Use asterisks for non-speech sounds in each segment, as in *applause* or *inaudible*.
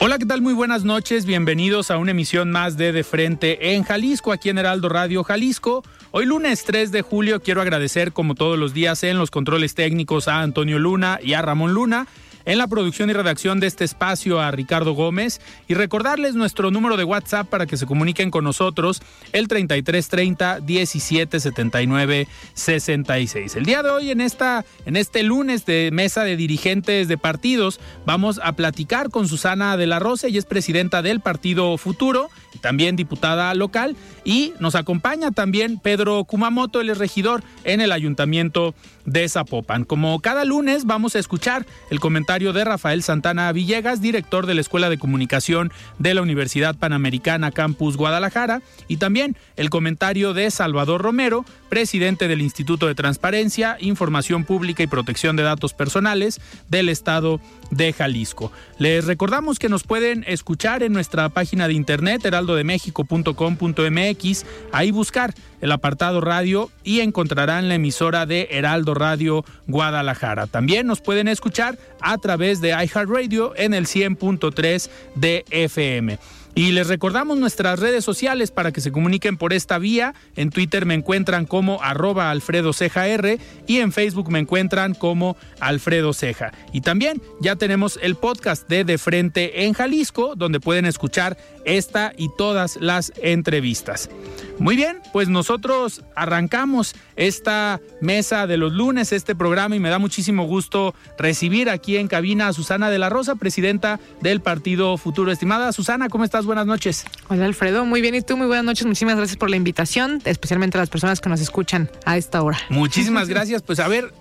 Hola, ¿qué tal? Muy buenas noches. Bienvenidos a una emisión más de De Frente en Jalisco, aquí en Heraldo Radio Jalisco. Hoy lunes 3 de julio quiero agradecer como todos los días en los controles técnicos a Antonio Luna y a Ramón Luna en la producción y redacción de este espacio a Ricardo Gómez y recordarles nuestro número de WhatsApp para que se comuniquen con nosotros, el 3330 1779 66. El día de hoy en esta en este lunes de mesa de dirigentes de partidos vamos a platicar con Susana de la Rosa, ella es presidenta del Partido Futuro y también diputada local y nos acompaña también Pedro Kumamoto, el regidor en el Ayuntamiento de Zapopan. Como cada lunes vamos a escuchar el comentario de Rafael Santana Villegas, director de la Escuela de Comunicación de la Universidad Panamericana Campus Guadalajara, y también el comentario de Salvador Romero, presidente del Instituto de Transparencia, Información Pública y Protección de Datos Personales del Estado de Jalisco. Les recordamos que nos pueden escuchar en nuestra página de internet heraldodemexico.com.mx, ahí buscar el apartado radio y encontrarán la emisora de Heraldo Radio Guadalajara. También nos pueden escuchar a través de iHeartRadio en el 100.3 de FM. Y les recordamos nuestras redes sociales para que se comuniquen por esta vía. En Twitter me encuentran como arroba Alfredo Ceja R y en Facebook me encuentran como Alfredo Ceja. Y también ya tenemos el podcast de De Frente en Jalisco, donde pueden escuchar esta y todas las entrevistas. Muy bien, pues nosotros arrancamos esta mesa de los lunes, este programa, y me da muchísimo gusto recibir aquí en cabina a Susana de la Rosa, presidenta del Partido Futuro. Estimada Susana, ¿cómo estás? Buenas noches. Hola Alfredo, muy bien. ¿Y tú? Muy buenas noches. Muchísimas gracias por la invitación, especialmente a las personas que nos escuchan a esta hora. Muchísimas *laughs* gracias. Pues a ver,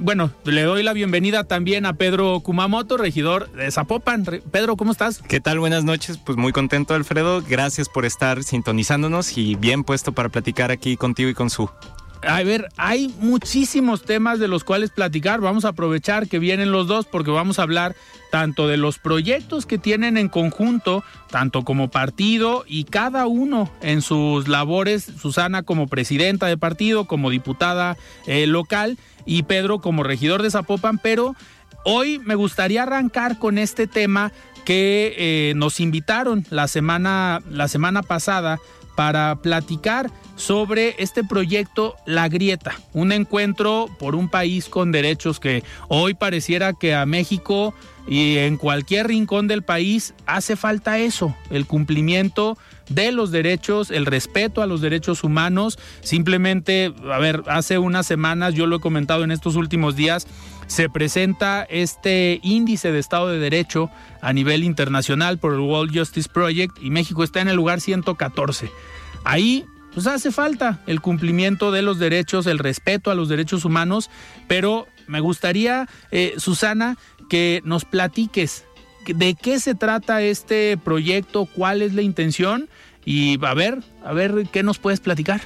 bueno, le doy la bienvenida también a Pedro Kumamoto, regidor de Zapopan. Pedro, ¿cómo estás? ¿Qué tal? Buenas noches. Pues muy contento, Alfredo. Gracias por estar sintonizándonos y bien puesto para platicar aquí contigo y con su. A ver, hay muchísimos temas de los cuales platicar. Vamos a aprovechar que vienen los dos porque vamos a hablar tanto de los proyectos que tienen en conjunto, tanto como partido y cada uno en sus labores, Susana como presidenta de partido, como diputada eh, local y Pedro como regidor de Zapopan, pero hoy me gustaría arrancar con este tema que eh, nos invitaron la semana, la semana pasada para platicar sobre este proyecto La Grieta, un encuentro por un país con derechos que hoy pareciera que a México y en cualquier rincón del país hace falta eso, el cumplimiento de los derechos, el respeto a los derechos humanos. Simplemente, a ver, hace unas semanas, yo lo he comentado en estos últimos días, se presenta este índice de Estado de Derecho a nivel internacional por el World Justice Project y México está en el lugar 114. Ahí pues hace falta el cumplimiento de los derechos, el respeto a los derechos humanos, pero me gustaría, eh, Susana, que nos platiques de qué se trata este proyecto, cuál es la intención y a ver, a ver qué nos puedes platicar.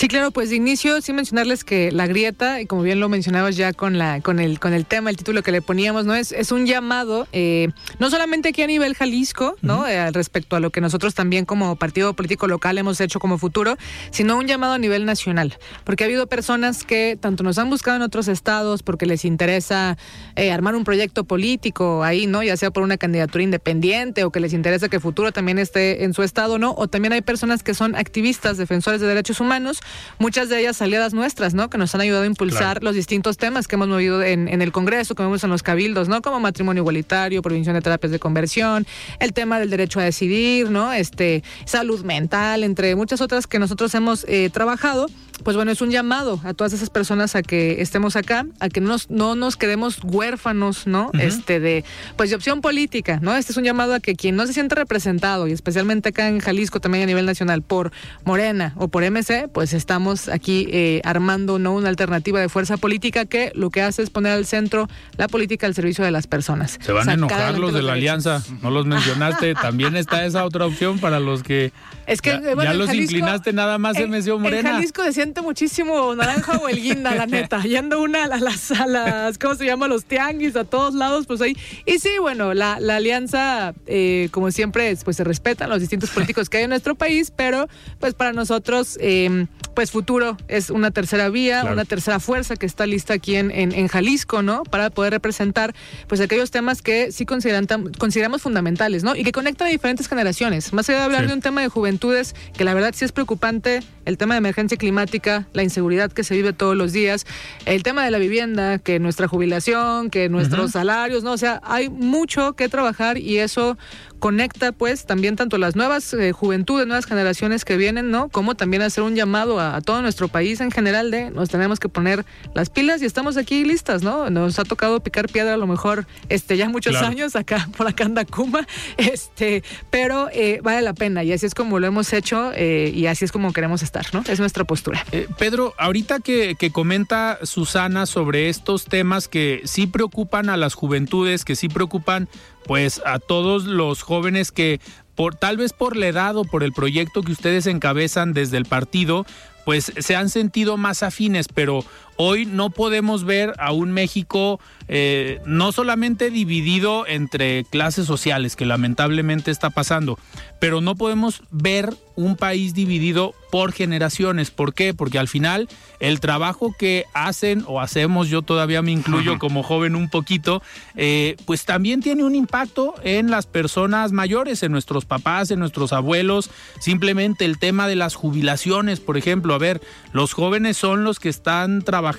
Sí, claro, pues de inicio sí mencionarles que la grieta, y como bien lo mencionabas ya con la con el con el tema, el título que le poníamos, no es es un llamado eh, no solamente aquí a nivel Jalisco, no eh, respecto a lo que nosotros también como partido político local hemos hecho como futuro, sino un llamado a nivel nacional, porque ha habido personas que tanto nos han buscado en otros estados porque les interesa eh, armar un proyecto político ahí, no, ya sea por una candidatura independiente o que les interesa que futuro también esté en su estado, no, o también hay personas que son activistas, defensores de derechos humanos muchas de ellas aliadas nuestras, ¿no? Que nos han ayudado a impulsar los distintos temas que hemos movido en, en, el Congreso, que vemos en los cabildos, ¿no? Como matrimonio igualitario, prevención de terapias de conversión, el tema del derecho a decidir, ¿no? Este, salud mental, entre muchas otras que nosotros hemos eh, trabajado pues bueno, es un llamado a todas esas personas a que estemos acá, a que no nos, no nos quedemos huérfanos, ¿no? Este de, pues de opción política, ¿no? Este es un llamado a que quien no se siente representado, y especialmente acá en Jalisco, también a nivel nacional, por Morena o por MC, pues estamos aquí eh, armando ¿no? una alternativa de fuerza política que lo que hace es poner al centro la política al servicio de las personas. Se van a enojar los de la alianza, no los mencionaste, *laughs* también está esa otra opción para los que es que, ya, bueno, los inclinaste nada más en, MC Morena. En Jalisco se siente muchísimo naranja o el guinda, la *laughs* neta. Yendo una a las, a las, ¿cómo se llama? Los tianguis, a todos lados, pues ahí. Y sí, bueno, la, la alianza, eh, como siempre, pues se respetan los distintos políticos que hay en nuestro país, pero pues para nosotros, eh, pues futuro es una tercera vía, una tercera fuerza que está lista aquí en, en, en, Jalisco, ¿no? Para poder representar, pues aquellos temas que sí consideran, consideramos fundamentales, ¿no? Y que conectan a diferentes generaciones. Más allá de hablar sí. de un tema de juventud, que la verdad sí es preocupante, el tema de emergencia climática, la inseguridad que se vive todos los días, el tema de la vivienda, que nuestra jubilación, que nuestros uh -huh. salarios, ¿no? O sea, hay mucho que trabajar y eso conecta pues también tanto las nuevas eh, juventudes, nuevas generaciones que vienen, ¿no? Como también hacer un llamado a, a, todo nuestro país en general de nos tenemos que poner las pilas y estamos aquí listas, ¿no? Nos ha tocado picar piedra a lo mejor este ya muchos claro. años acá *laughs* por acá en Dacuma, este, pero eh, vale la pena y así es como lo hemos hecho eh, y así es como queremos estar, ¿no? Es nuestra postura. Pedro, ahorita que, que comenta Susana sobre estos temas que sí preocupan a las juventudes, que sí preocupan pues a todos los jóvenes que por tal vez por la edad o por el proyecto que ustedes encabezan desde el partido, pues se han sentido más afines, pero hoy no podemos ver a un México eh, no solamente dividido entre clases sociales, que lamentablemente está pasando, pero no podemos ver un país dividido por generaciones. ¿Por qué? Porque al final el trabajo que hacen o hacemos, yo todavía me incluyo como joven un poquito, eh, pues también tiene un impacto en las personas mayores, en nuestros papás, en nuestros abuelos. Simplemente el tema de las jubilaciones, por ejemplo. A ver, los jóvenes son los que están trabajando,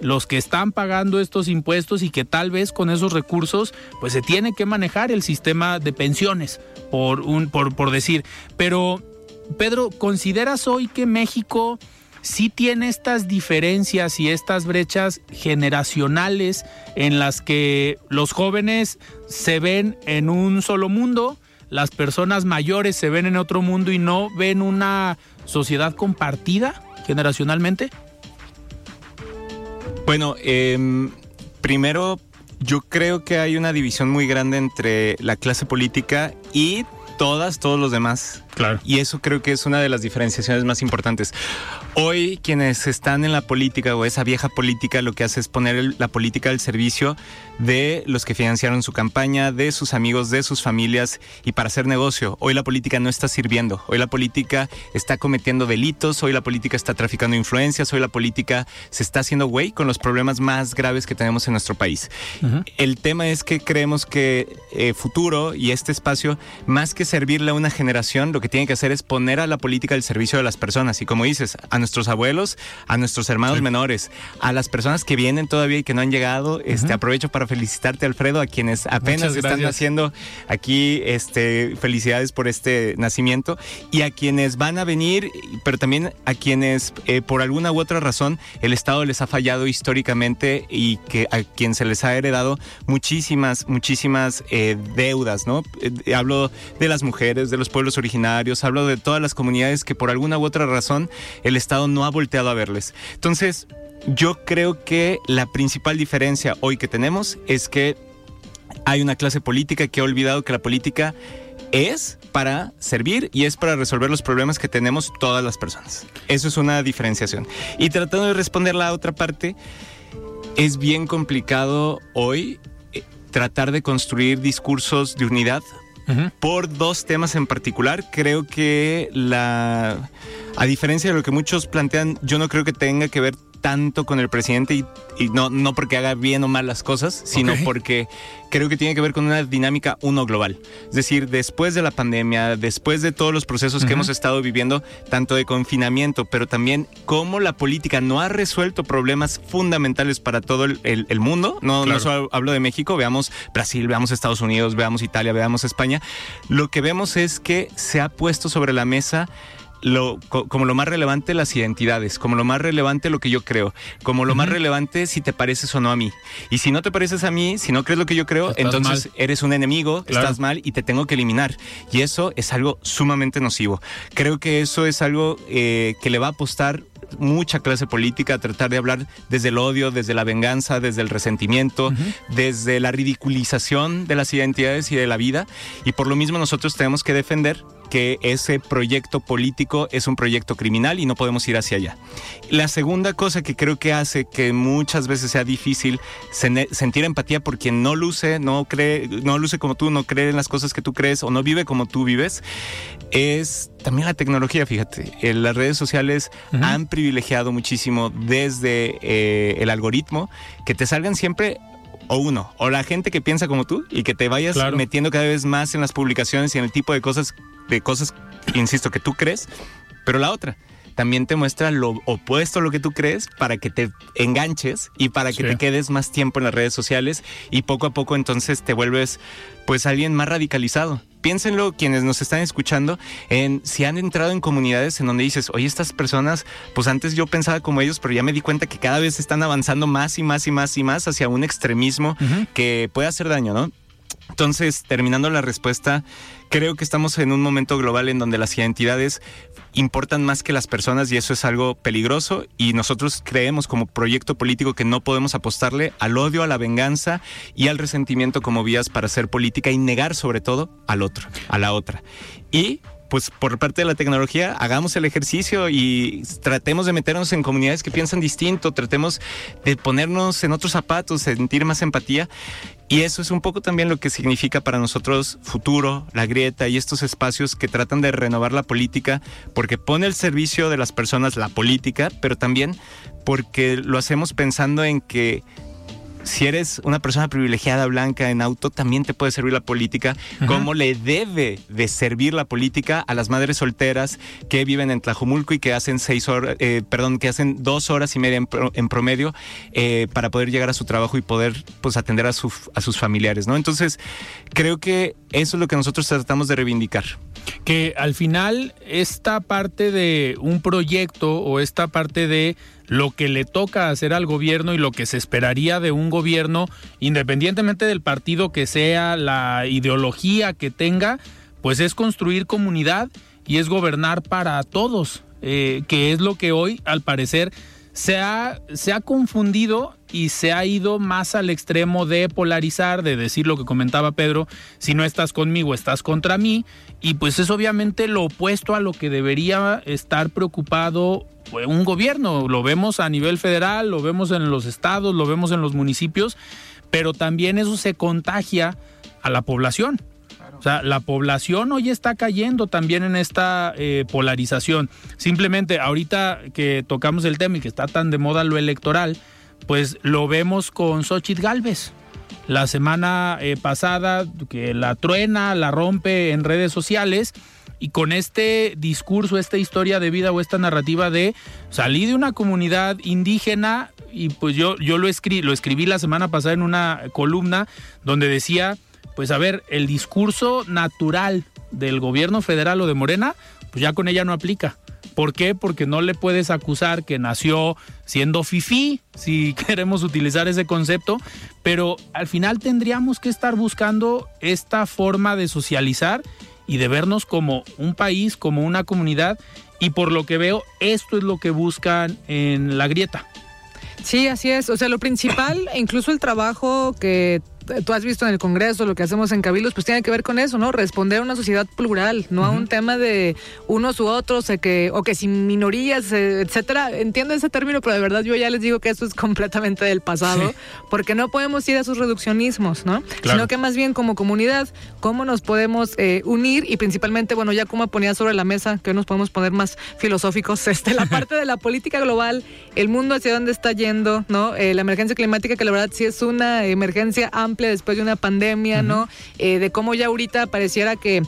los que están pagando estos impuestos y que tal vez con esos recursos, pues se tiene que manejar el sistema de pensiones, por un, por, por decir. Pero Pedro, ¿consideras hoy que México sí tiene estas diferencias y estas brechas generacionales en las que los jóvenes se ven en un solo mundo, las personas mayores se ven en otro mundo y no ven una sociedad compartida generacionalmente? Bueno, eh, primero yo creo que hay una división muy grande entre la clase política y todas, todos los demás. Claro. Y eso creo que es una de las diferenciaciones más importantes. Hoy quienes están en la política o esa vieja política lo que hace es poner el, la política al servicio de los que financiaron su campaña, de sus amigos, de sus familias y para hacer negocio. Hoy la política no está sirviendo. Hoy la política está cometiendo delitos, hoy la política está traficando influencias, hoy la política se está haciendo güey con los problemas más graves que tenemos en nuestro país. Uh -huh. El tema es que creemos que eh, futuro y este espacio, más que servirle a una generación, lo que tiene que hacer es poner a la política al servicio de las personas. Y como dices, a nuestros abuelos, a nuestros hermanos sí. menores, a las personas que vienen todavía y que no han llegado. Uh -huh. Este aprovecho para felicitarte, Alfredo, a quienes apenas están haciendo aquí. Este, felicidades por este nacimiento y a quienes van a venir, pero también a quienes eh, por alguna u otra razón el Estado les ha fallado históricamente y que a quien se les ha heredado muchísimas, muchísimas eh, deudas, ¿no? Eh, hablo de las mujeres, de los pueblos originarios, hablo de todas las comunidades que por alguna u otra razón el Estado no ha volteado a verles. Entonces, yo creo que la principal diferencia hoy que tenemos es que hay una clase política que ha olvidado que la política es para servir y es para resolver los problemas que tenemos todas las personas. Eso es una diferenciación. Y tratando de responder la otra parte, es bien complicado hoy eh, tratar de construir discursos de unidad por dos temas en particular. Creo que la, a diferencia de lo que muchos plantean, yo no creo que tenga que ver tanto con el presidente y, y no, no porque haga bien o mal las cosas, sino porque creo que tiene que ver con una dinámica uno global. Es decir, después de la pandemia, después de todos los procesos que hemos estado viviendo, tanto de confinamiento, pero también cómo la política no ha resuelto problemas fundamentales para todo el, el- el mundo. No, Claro. no solo hablo de México, veamos Brasil, veamos Estados Unidos, veamos Italia, veamos España. Lo que vemos es que se ha puesto sobre la mesa lo, co- como lo más relevante las identidades, como lo más relevante lo que yo creo, como lo más relevante si te pareces o no a mí. Y si no te pareces a mí, si no crees lo que yo creo, Estás entonces mal. eres un enemigo, Claro. estás mal y te tengo que eliminar. Y eso es algo sumamente nocivo. Creo que eso es algo eh, que le va a apostar mucha clase política a tratar de hablar desde el odio, desde la venganza, desde el resentimiento, desde la ridiculización de las identidades y de la vida. Y por lo mismo nosotros tenemos que defender que ese proyecto político es un proyecto criminal y no podemos ir hacia allá. La segunda cosa que creo que hace que muchas veces sea difícil sentir empatía por quien no luce, no cree, no luce como tú, no cree en las cosas que tú crees o no vive como tú vives, es también la tecnología, fíjate. Eh, Las redes sociales han privilegiado muchísimo desde eh, el algoritmo que te salgan siempre o uno, o la gente que piensa como tú y que te vayas Claro. metiendo cada vez más en las publicaciones y en el tipo de cosas, de cosas, insisto, que tú crees, pero la otra también te muestra lo opuesto a lo que tú crees para que te enganches y para que Sí. te quedes más tiempo en las redes sociales y poco a poco entonces te vuelves pues alguien más radicalizado. Piénsenlo quienes nos están escuchando en si han entrado en comunidades en donde dices, oye, estas personas, pues antes yo pensaba como ellos, pero ya me di cuenta que cada vez están avanzando más y más y más y más hacia un extremismo que puede hacer daño, ¿no? Entonces, terminando la respuesta, creo que estamos en un momento global en donde las identidades importan más que las personas y eso es algo peligroso y nosotros creemos como proyecto político que no podemos apostarle al odio, a la venganza y al resentimiento como vías para hacer política y negar sobre todo al otro, a la otra. Y pues por parte de la tecnología, hagamos el ejercicio y tratemos de meternos en comunidades que piensan distinto, tratemos de ponernos en otros zapatos, sentir más empatía. Y eso es un poco también lo que significa para nosotros futuro, la grieta y estos espacios que tratan de renovar la política, porque pone al servicio de las personas la política, pero también porque lo hacemos pensando en que si eres una persona privilegiada blanca en auto, también te puede servir la política, como le debe de servir la política a las madres solteras que viven en Tlajumulco y que hacen seis horas, eh, perdón, que hacen dos horas y media en, pro- en promedio eh, para poder llegar a su trabajo y poder pues atender a, su- a sus familiares, ¿no? Entonces, creo que eso es lo que nosotros tratamos de reivindicar. Que al final esta parte de un proyecto o esta parte de lo que le toca hacer al gobierno y lo que se esperaría de un gobierno, independientemente del partido que sea, la ideología que tenga, pues es construir comunidad y es gobernar para todos, eh, que es lo que hoy, al parecer, se ha, se ha confundido y se ha ido más al extremo de polarizar, de decir lo que comentaba Pedro, si no estás conmigo, estás contra mí, y pues es obviamente lo opuesto a lo que debería estar preocupado pues, un gobierno. Lo vemos a nivel federal, lo vemos en los estados, lo vemos en los municipios, pero también eso se contagia a la población. O sea, la población hoy está cayendo también en esta eh, polarización. Simplemente ahorita que tocamos el tema y que está tan de moda lo electoral, pues lo vemos con Xochitl Galvez. La semana eh, pasada que la truena, la rompe en redes sociales y con este discurso, esta historia de vida o esta narrativa de salí de una comunidad indígena y pues yo, yo lo, escri lo escribí la semana pasada en una columna donde decía, pues a ver, el discurso natural del gobierno federal o de Morena, pues ya con ella no aplica. ¿Por qué? Porque no le puedes acusar que nació siendo fifí, si *laughs* queremos utilizar ese concepto, pero al final tendríamos que estar buscando esta forma de socializar y de vernos como un país, como una comunidad, y por lo que veo, esto es lo que buscan en la grieta. Sí, así es. O sea, lo principal, *laughs* incluso el trabajo que tú has visto en el Congreso, lo que hacemos en Cabildos, pues tiene que ver con eso, ¿no? Responder a una sociedad plural, no a un tema de unos u otros, o que, o que sin minorías, eh, etcétera. Entiendo ese término, pero de verdad yo ya les digo que eso es completamente del pasado, porque no podemos ir a sus reduccionismos, ¿no? Sino que más bien como comunidad, cómo nos podemos eh, unir y principalmente, bueno, ya como ponía sobre la mesa, que hoy nos podemos poner más filosóficos, *laughs* este, la parte de la política global, el mundo hacia dónde está yendo, ¿no? Eh, la emergencia climática, que la verdad sí es una emergencia amplia después de una pandemia, ¿no? Eh, de cómo ya ahorita pareciera que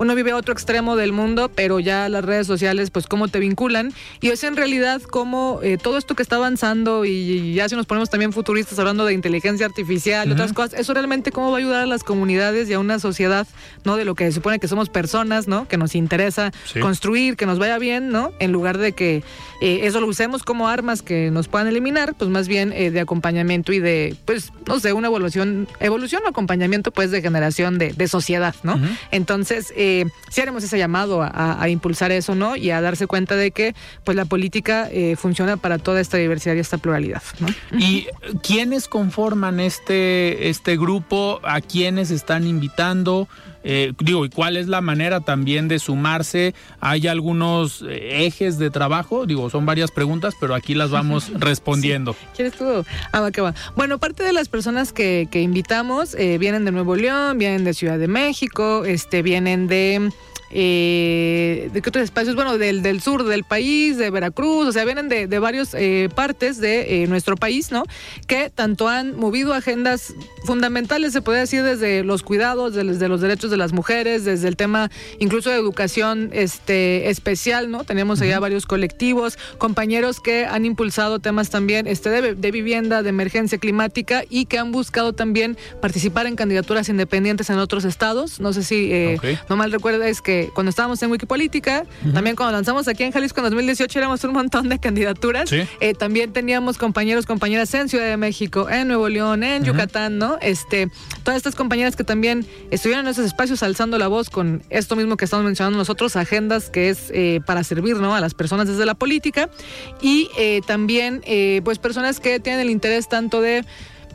uno vive a otro extremo del mundo, pero ya las redes sociales, pues cómo te vinculan. Y es en realidad cómo eh, todo esto que está avanzando y, ya si nos ponemos también futuristas hablando de inteligencia artificial y otras cosas, eso realmente cómo va a ayudar a las comunidades y a una sociedad, ¿no? De lo que se supone que somos personas, ¿no? Que nos interesa construir, que nos vaya bien, ¿no? En lugar de que eh, eso lo usemos como armas que nos puedan eliminar, pues más bien eh, de acompañamiento y de, pues, no sé, una evolución, evolución o acompañamiento, pues, de generación de, de sociedad, ¿no? Entonces, eh, eh, si haremos ese llamado a, impulsar eso, ¿no? Y a darse cuenta de que pues la política eh, funciona para toda esta diversidad y esta pluralidad, ¿no? ¿Y quiénes conforman este, este grupo? ¿A quiénes están invitando? Eh, digo, ¿y cuál es la manera también de sumarse? ¿Hay algunos eh, ejes de trabajo? Digo, son varias preguntas, pero aquí las vamos *laughs* respondiendo. ¿Quieres tú? Ah, va, que va. Bueno, parte de las personas que, que invitamos eh, vienen de Nuevo León, vienen de Ciudad de México, este, vienen de eh, de qué otros espacios, bueno, del, del sur del país, de Veracruz, o sea, vienen de, de varias eh, partes de eh, nuestro país, ¿no? Que tanto han movido agendas fundamentales, se puede decir, desde los cuidados, desde los derechos de las mujeres, desde el tema incluso de educación este, especial, ¿no? Tenemos allá varios colectivos, compañeros que han impulsado temas también este, de, de vivienda, de emergencia climática y que han buscado también participar en candidaturas independientes en otros estados. No sé si eh, no mal recuerda, es que cuando estábamos en Wikipolítica, también cuando lanzamos aquí en Jalisco en 2018 éramos un montón de candidaturas. Eh, también teníamos compañeros, compañeras en Ciudad de México, en Nuevo León, en Yucatán, ¿no? Este, todas estas compañeras que también estuvieron en esos espacios alzando la voz con esto mismo que estamos mencionando nosotros, agendas que es eh, para servir, ¿no? A las personas desde la política y eh, también, pues personas que tienen el interés tanto de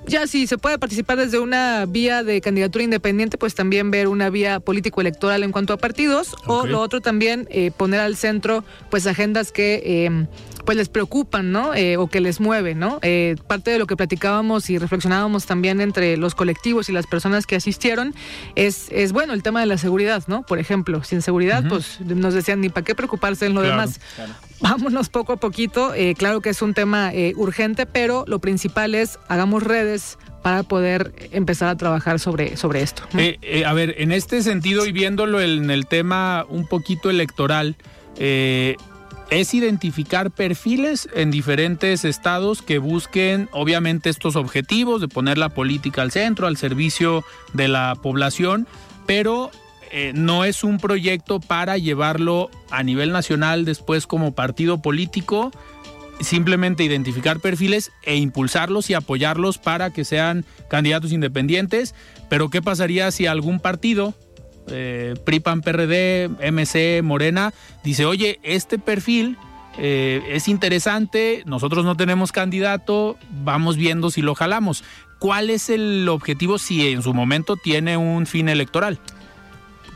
ya si se puede participar desde una vía de candidatura independiente, pues también ver una vía político-electoral en cuanto a partidos, o lo otro también eh, poner al centro pues agendas que eh, pues les preocupan, ¿no? Eh, o que les mueve, ¿no? Eh, parte de lo que platicábamos y reflexionábamos también entre los colectivos y las personas que asistieron es, es bueno, el tema de la seguridad, ¿no? Por ejemplo, sin seguridad, pues nos decían ni para qué preocuparse en lo demás. Vámonos poco a poquito. Eh, claro que es un tema urgente, pero lo principal es hagamos redes para poder empezar a trabajar sobre, sobre esto. a ver, en este sentido y viéndolo en el tema un poquito electoral, eh, es identificar perfiles en diferentes estados que busquen obviamente estos objetivos de poner la política al centro, al servicio de la población, pero eh, no es un proyecto para llevarlo a nivel nacional después como partido político, simplemente identificar perfiles e impulsarlos y apoyarlos para que sean candidatos independientes, pero ¿qué pasaría si algún partido eh, PRIPAN, PRD, MC, Morena, dice, oye, este perfil eh, es interesante, nosotros no tenemos candidato, vamos viendo si lo jalamos. ¿Cuál es el objetivo si en su momento tiene un fin electoral?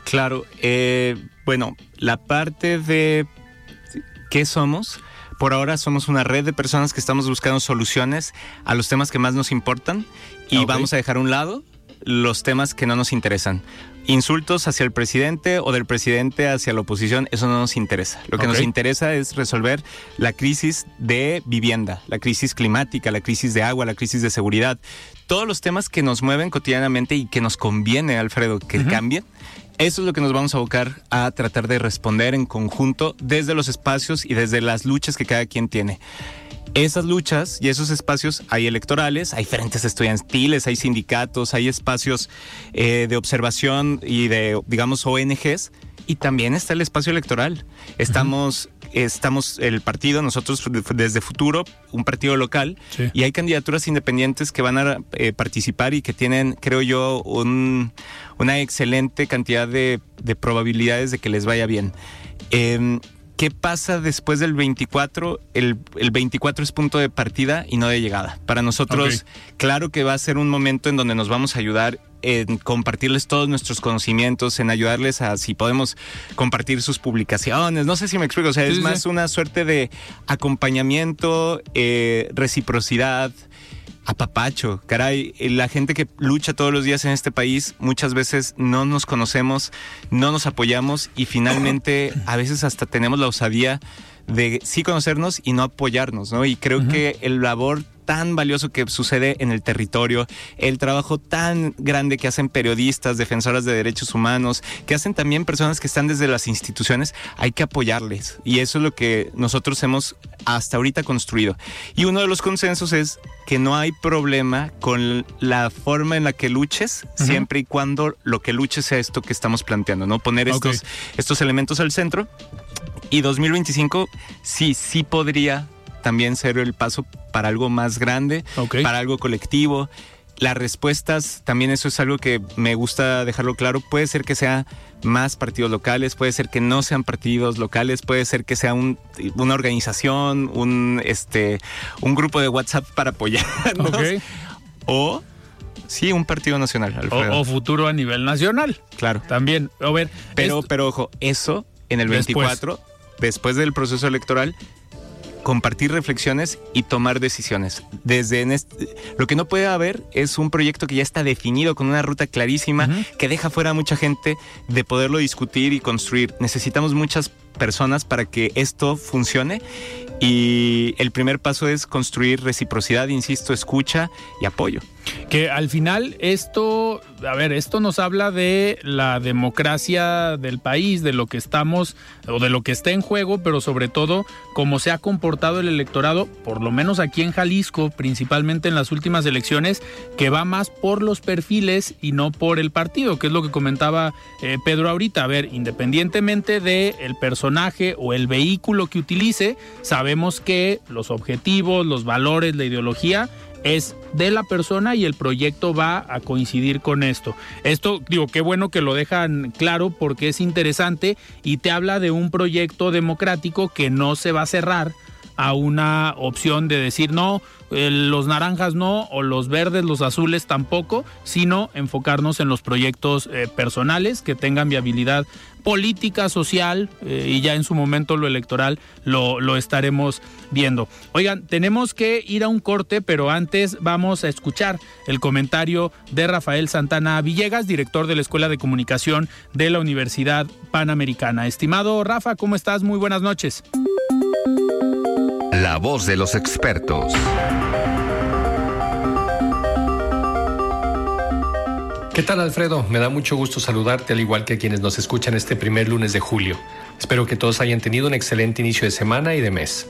Claro, eh, bueno, la parte de qué somos, por ahora somos una red de personas que estamos buscando soluciones a los temas que más nos importan y vamos a dejar a un lado los temas que no nos interesan insultos hacia el presidente o del presidente hacia la oposición, eso no nos interesa. Lo que nos interesa es resolver la crisis de vivienda, la crisis climática, la crisis de agua, la crisis de seguridad. Todos los temas que nos mueven cotidianamente y que nos conviene, Alfredo, que cambien. Eso es lo que nos vamos a abocar a tratar de responder en conjunto desde los espacios y desde las luchas que cada quien tiene esas luchas y esos espacios hay electorales, hay frentes estudiantiles, hay sindicatos, hay espacios eh, de observación y de, digamos, ONGs, y también está el espacio electoral. Estamos, estamos el partido, nosotros desde Futuro, un partido local, y hay candidaturas independientes que van a eh, participar y que tienen, creo yo, una excelente cantidad de, probabilidades de que les vaya bien. Em, ¿qué pasa después del 24? El, 24 es punto de partida y no de llegada. Para nosotros, claro que va a ser un momento en donde nos vamos a ayudar en compartirles todos nuestros conocimientos, en ayudarles a si podemos compartir sus publicaciones. No sé si me explico, o sea, es más una suerte de acompañamiento, eh, reciprocidad, apapacho. Caray, la gente que lucha todos los días en este país muchas veces no nos conocemos, no nos apoyamos y finalmente a veces hasta tenemos la osadía de sí conocernos y no apoyarnos, ¿no? Y creo que el labor tan valioso que sucede en el territorio, el trabajo tan grande que hacen periodistas, defensoras de derechos humanos, que hacen también personas que están desde las instituciones, hay que apoyarles. Y eso es lo que nosotros hemos hasta ahorita construido. Y uno de los consensos es que no hay problema con la forma en la que luches, siempre y cuando lo que luches sea esto que estamos planteando, ¿no? Poner estos, estos elementos al centro. Y 2025 sí, sí podría también ser el paso para algo más grande, para algo colectivo. Las respuestas, también eso es algo que me gusta dejarlo claro, puede ser que sea más partidos locales, puede ser que no sean partidos locales, puede ser que sea un, una organización, un, este, un grupo de WhatsApp para apoyarnos. O Sí, un partido nacional, o, futuro a nivel nacional. Claro. También. A ver. Pero, pero ojo, eso en el 24, después del proceso electoral, compartir reflexiones y tomar decisiones. Desde lo que no puede haber es un proyecto que ya está definido con una ruta clarísima que deja fuera a mucha gente de poderlo discutir y construir. Necesitamos muchas personas para que esto funcione y el primer paso es construir reciprocidad, insisto, escucha y apoyo. Que al final esto, a ver, esto nos habla de la democracia del país, de lo que estamos o de lo que está en juego, pero sobre todo cómo se ha comportado el electorado, por lo menos aquí en Jalisco, principalmente en las últimas elecciones, que va más por los perfiles y no por el partido, que es lo que comentaba eh, Pedro ahorita. A ver, independientemente del el personaje o el vehículo que utilice, sabemos que los objetivos, los valores, la ideología es de la persona y el proyecto va a coincidir con esto. Esto, digo, qué bueno que lo dejan claro porque es interesante y te habla de un proyecto democrático que no se va a cerrar a una opción de decir no, los naranjas no, o los verdes, los azules tampoco, sino enfocarnos en los proyectos eh, personales que tengan viabilidad política, social eh, y ya en su momento lo electoral lo, lo estaremos viendo. Oigan, tenemos que ir a un corte, pero antes vamos a escuchar el comentario de Rafael Santana Villegas, director de la Escuela de Comunicación de la Universidad Panamericana. Estimado Rafa, ¿cómo estás? Muy buenas noches. La voz de los expertos. ¿Qué tal Alfredo? Me da mucho gusto saludarte al igual que quienes nos escuchan este primer lunes de julio. Espero que todos hayan tenido un excelente inicio de semana y de mes.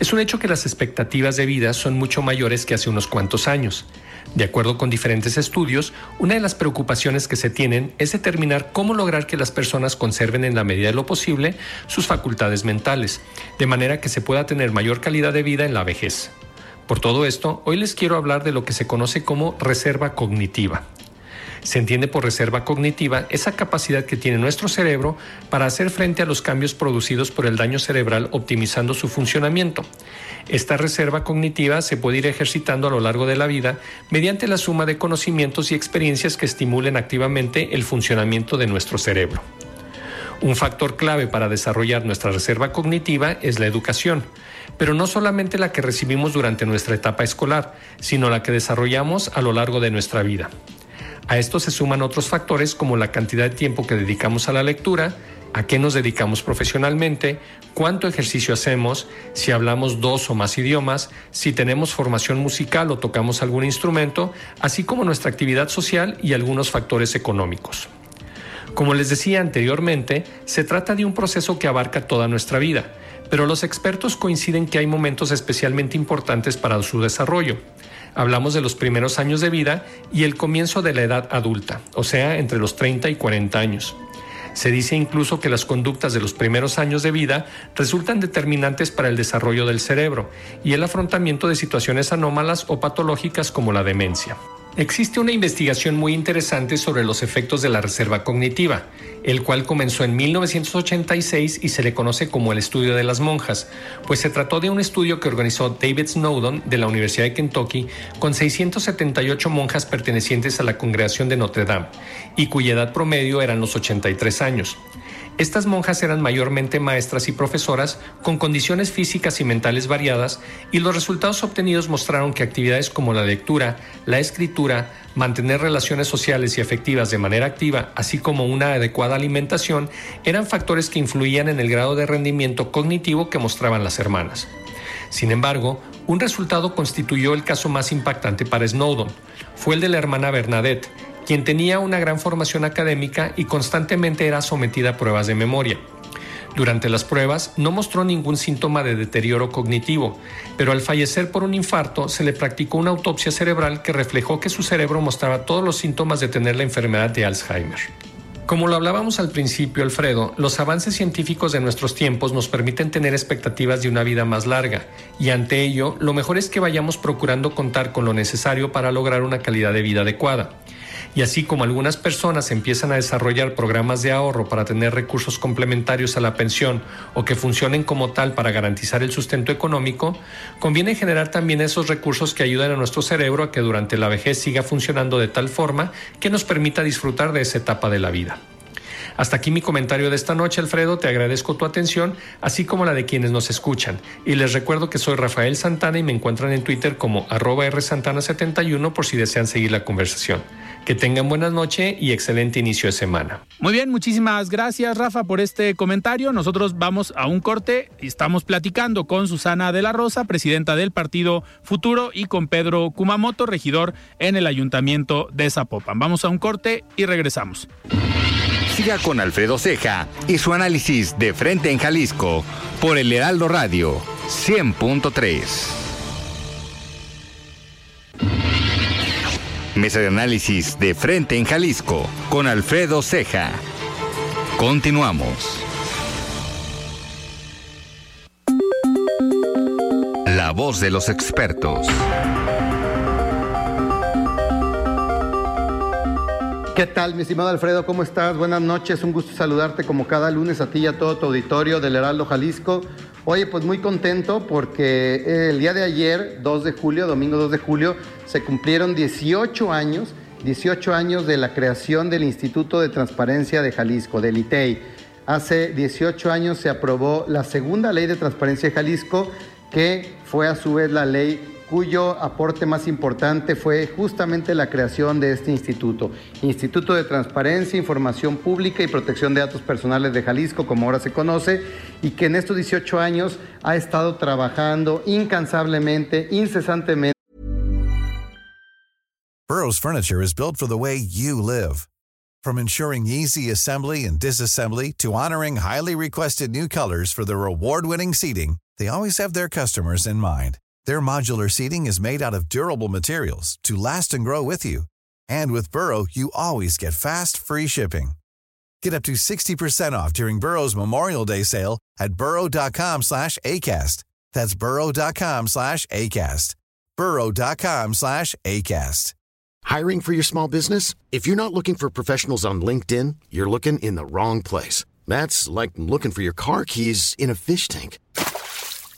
Es un hecho que las expectativas de vida son mucho mayores que hace unos cuantos años. De acuerdo con diferentes estudios, una de las preocupaciones que se tienen es determinar cómo lograr que las personas conserven en la medida de lo posible sus facultades mentales, de manera que se pueda tener mayor calidad de vida en la vejez. Por todo esto, hoy les quiero hablar de lo que se conoce como reserva cognitiva. Se entiende por reserva cognitiva esa capacidad que tiene nuestro cerebro para hacer frente a los cambios producidos por el daño cerebral optimizando su funcionamiento. Esta reserva cognitiva se puede ir ejercitando a lo largo de la vida mediante la suma de conocimientos y experiencias que estimulen activamente el funcionamiento de nuestro cerebro. Un factor clave para desarrollar nuestra reserva cognitiva es la educación, pero no solamente la que recibimos durante nuestra etapa escolar, sino la que desarrollamos a lo largo de nuestra vida. A esto se suman otros factores como la cantidad de tiempo que dedicamos a la lectura, a qué nos dedicamos profesionalmente, cuánto ejercicio hacemos, si hablamos dos o más idiomas, si tenemos formación musical o tocamos algún instrumento, así como nuestra actividad social y algunos factores económicos. Como les decía anteriormente, se trata de un proceso que abarca toda nuestra vida, pero los expertos coinciden que hay momentos especialmente importantes para su desarrollo. Hablamos de los primeros años de vida y el comienzo de la edad adulta, o sea, entre los 30 y 40 años. Se dice incluso que las conductas de los primeros años de vida resultan determinantes para el desarrollo del cerebro y el afrontamiento de situaciones anómalas o patológicas como la demencia. Existe una investigación muy interesante sobre los efectos de la reserva cognitiva, el cual comenzó en 1986 y se le conoce como el estudio de las monjas, pues se trató de un estudio que organizó David Snowdon de la Universidad de Kentucky con 678 monjas pertenecientes a la congregación de Notre Dame y cuya edad promedio eran los 83 años. Estas monjas eran mayormente maestras y profesoras con condiciones físicas y mentales variadas y los resultados obtenidos mostraron que actividades como la lectura, la escritura, mantener relaciones sociales y afectivas de manera activa, así como una adecuada alimentación, eran factores que influían en el grado de rendimiento cognitivo que mostraban las hermanas. Sin embargo, un resultado constituyó el caso más impactante para Snowdon. Fue el de la hermana Bernadette, quien tenía una gran formación académica y constantemente era sometida a pruebas de memoria. Durante las pruebas no mostró ningún síntoma de deterioro cognitivo, pero al fallecer por un infarto se le practicó una autopsia cerebral que reflejó que su cerebro mostraba todos los síntomas de tener la enfermedad de Alzheimer. Como lo hablábamos al principio, Alfredo, los avances científicos de nuestros tiempos nos permiten tener expectativas de una vida más larga, y ante ello, lo mejor es que vayamos procurando contar con lo necesario para lograr una calidad de vida adecuada. Y así como algunas personas empiezan a desarrollar programas de ahorro para tener recursos complementarios a la pensión o que funcionen como tal para garantizar el sustento económico, conviene generar también esos recursos que ayuden a nuestro cerebro a que durante la vejez siga funcionando de tal forma que nos permita disfrutar de esa etapa de la vida. Hasta aquí mi comentario de esta noche, Alfredo. Te agradezco tu atención, así como la de quienes nos escuchan. Y les recuerdo que soy Rafael Santana y me encuentran en Twitter como arroba rsantana71 por si desean seguir la conversación. Que tengan buenas noches y excelente inicio de semana. Muy bien, muchísimas gracias Rafa por este comentario. Nosotros vamos a un corte y estamos platicando con Susana de la Rosa, presidenta del Partido Futuro, y con Pedro Kumamoto, regidor en el Ayuntamiento de Zapopan. Vamos a un corte y regresamos. Siga con Alfredo Ceja y su análisis de frente en Jalisco por el Heraldo Radio 100.3. Mesa de análisis de frente en Jalisco con Alfredo Ceja. Continuamos. La voz de los expertos. ¿Qué tal, mi estimado Alfredo? ¿Cómo estás? Buenas noches, un gusto saludarte como cada lunes a ti y a todo tu auditorio del Heraldo Jalisco. Oye, pues muy contento porque el día de ayer, 2 de julio, domingo 2 de julio, se cumplieron 18 años, 18 años de la creación del Instituto de Transparencia de Jalisco, del ITEI. Hace 18 años se aprobó la segunda ley de transparencia de Jalisco, que fue a su vez la ley cuyo aporte más importante fue justamente la creación de este instituto, Instituto de Transparencia, Información Pública y Protección de Datos Personales de Jalisco, como ahora se conoce, y que en estos 18 años ha estado trabajando incansablemente, incesantemente. Burroughs Furniture is built for the way you live. From ensuring easy assembly and disassembly to honoring highly requested new colors for their award-winning seating, they always have their customers in mind. Their modular seating is made out of durable materials to last and grow with you. And with Burrow, you always get fast, free shipping. Get up to 60% off during Burrow's Memorial Day sale at burrow.com slash ACAST. That's burrow.com slash ACAST. burrow.com slash ACAST. Hiring for your small business? If you're not looking for professionals on LinkedIn, you're looking in the wrong place. That's like looking for your car keys in a fish tank.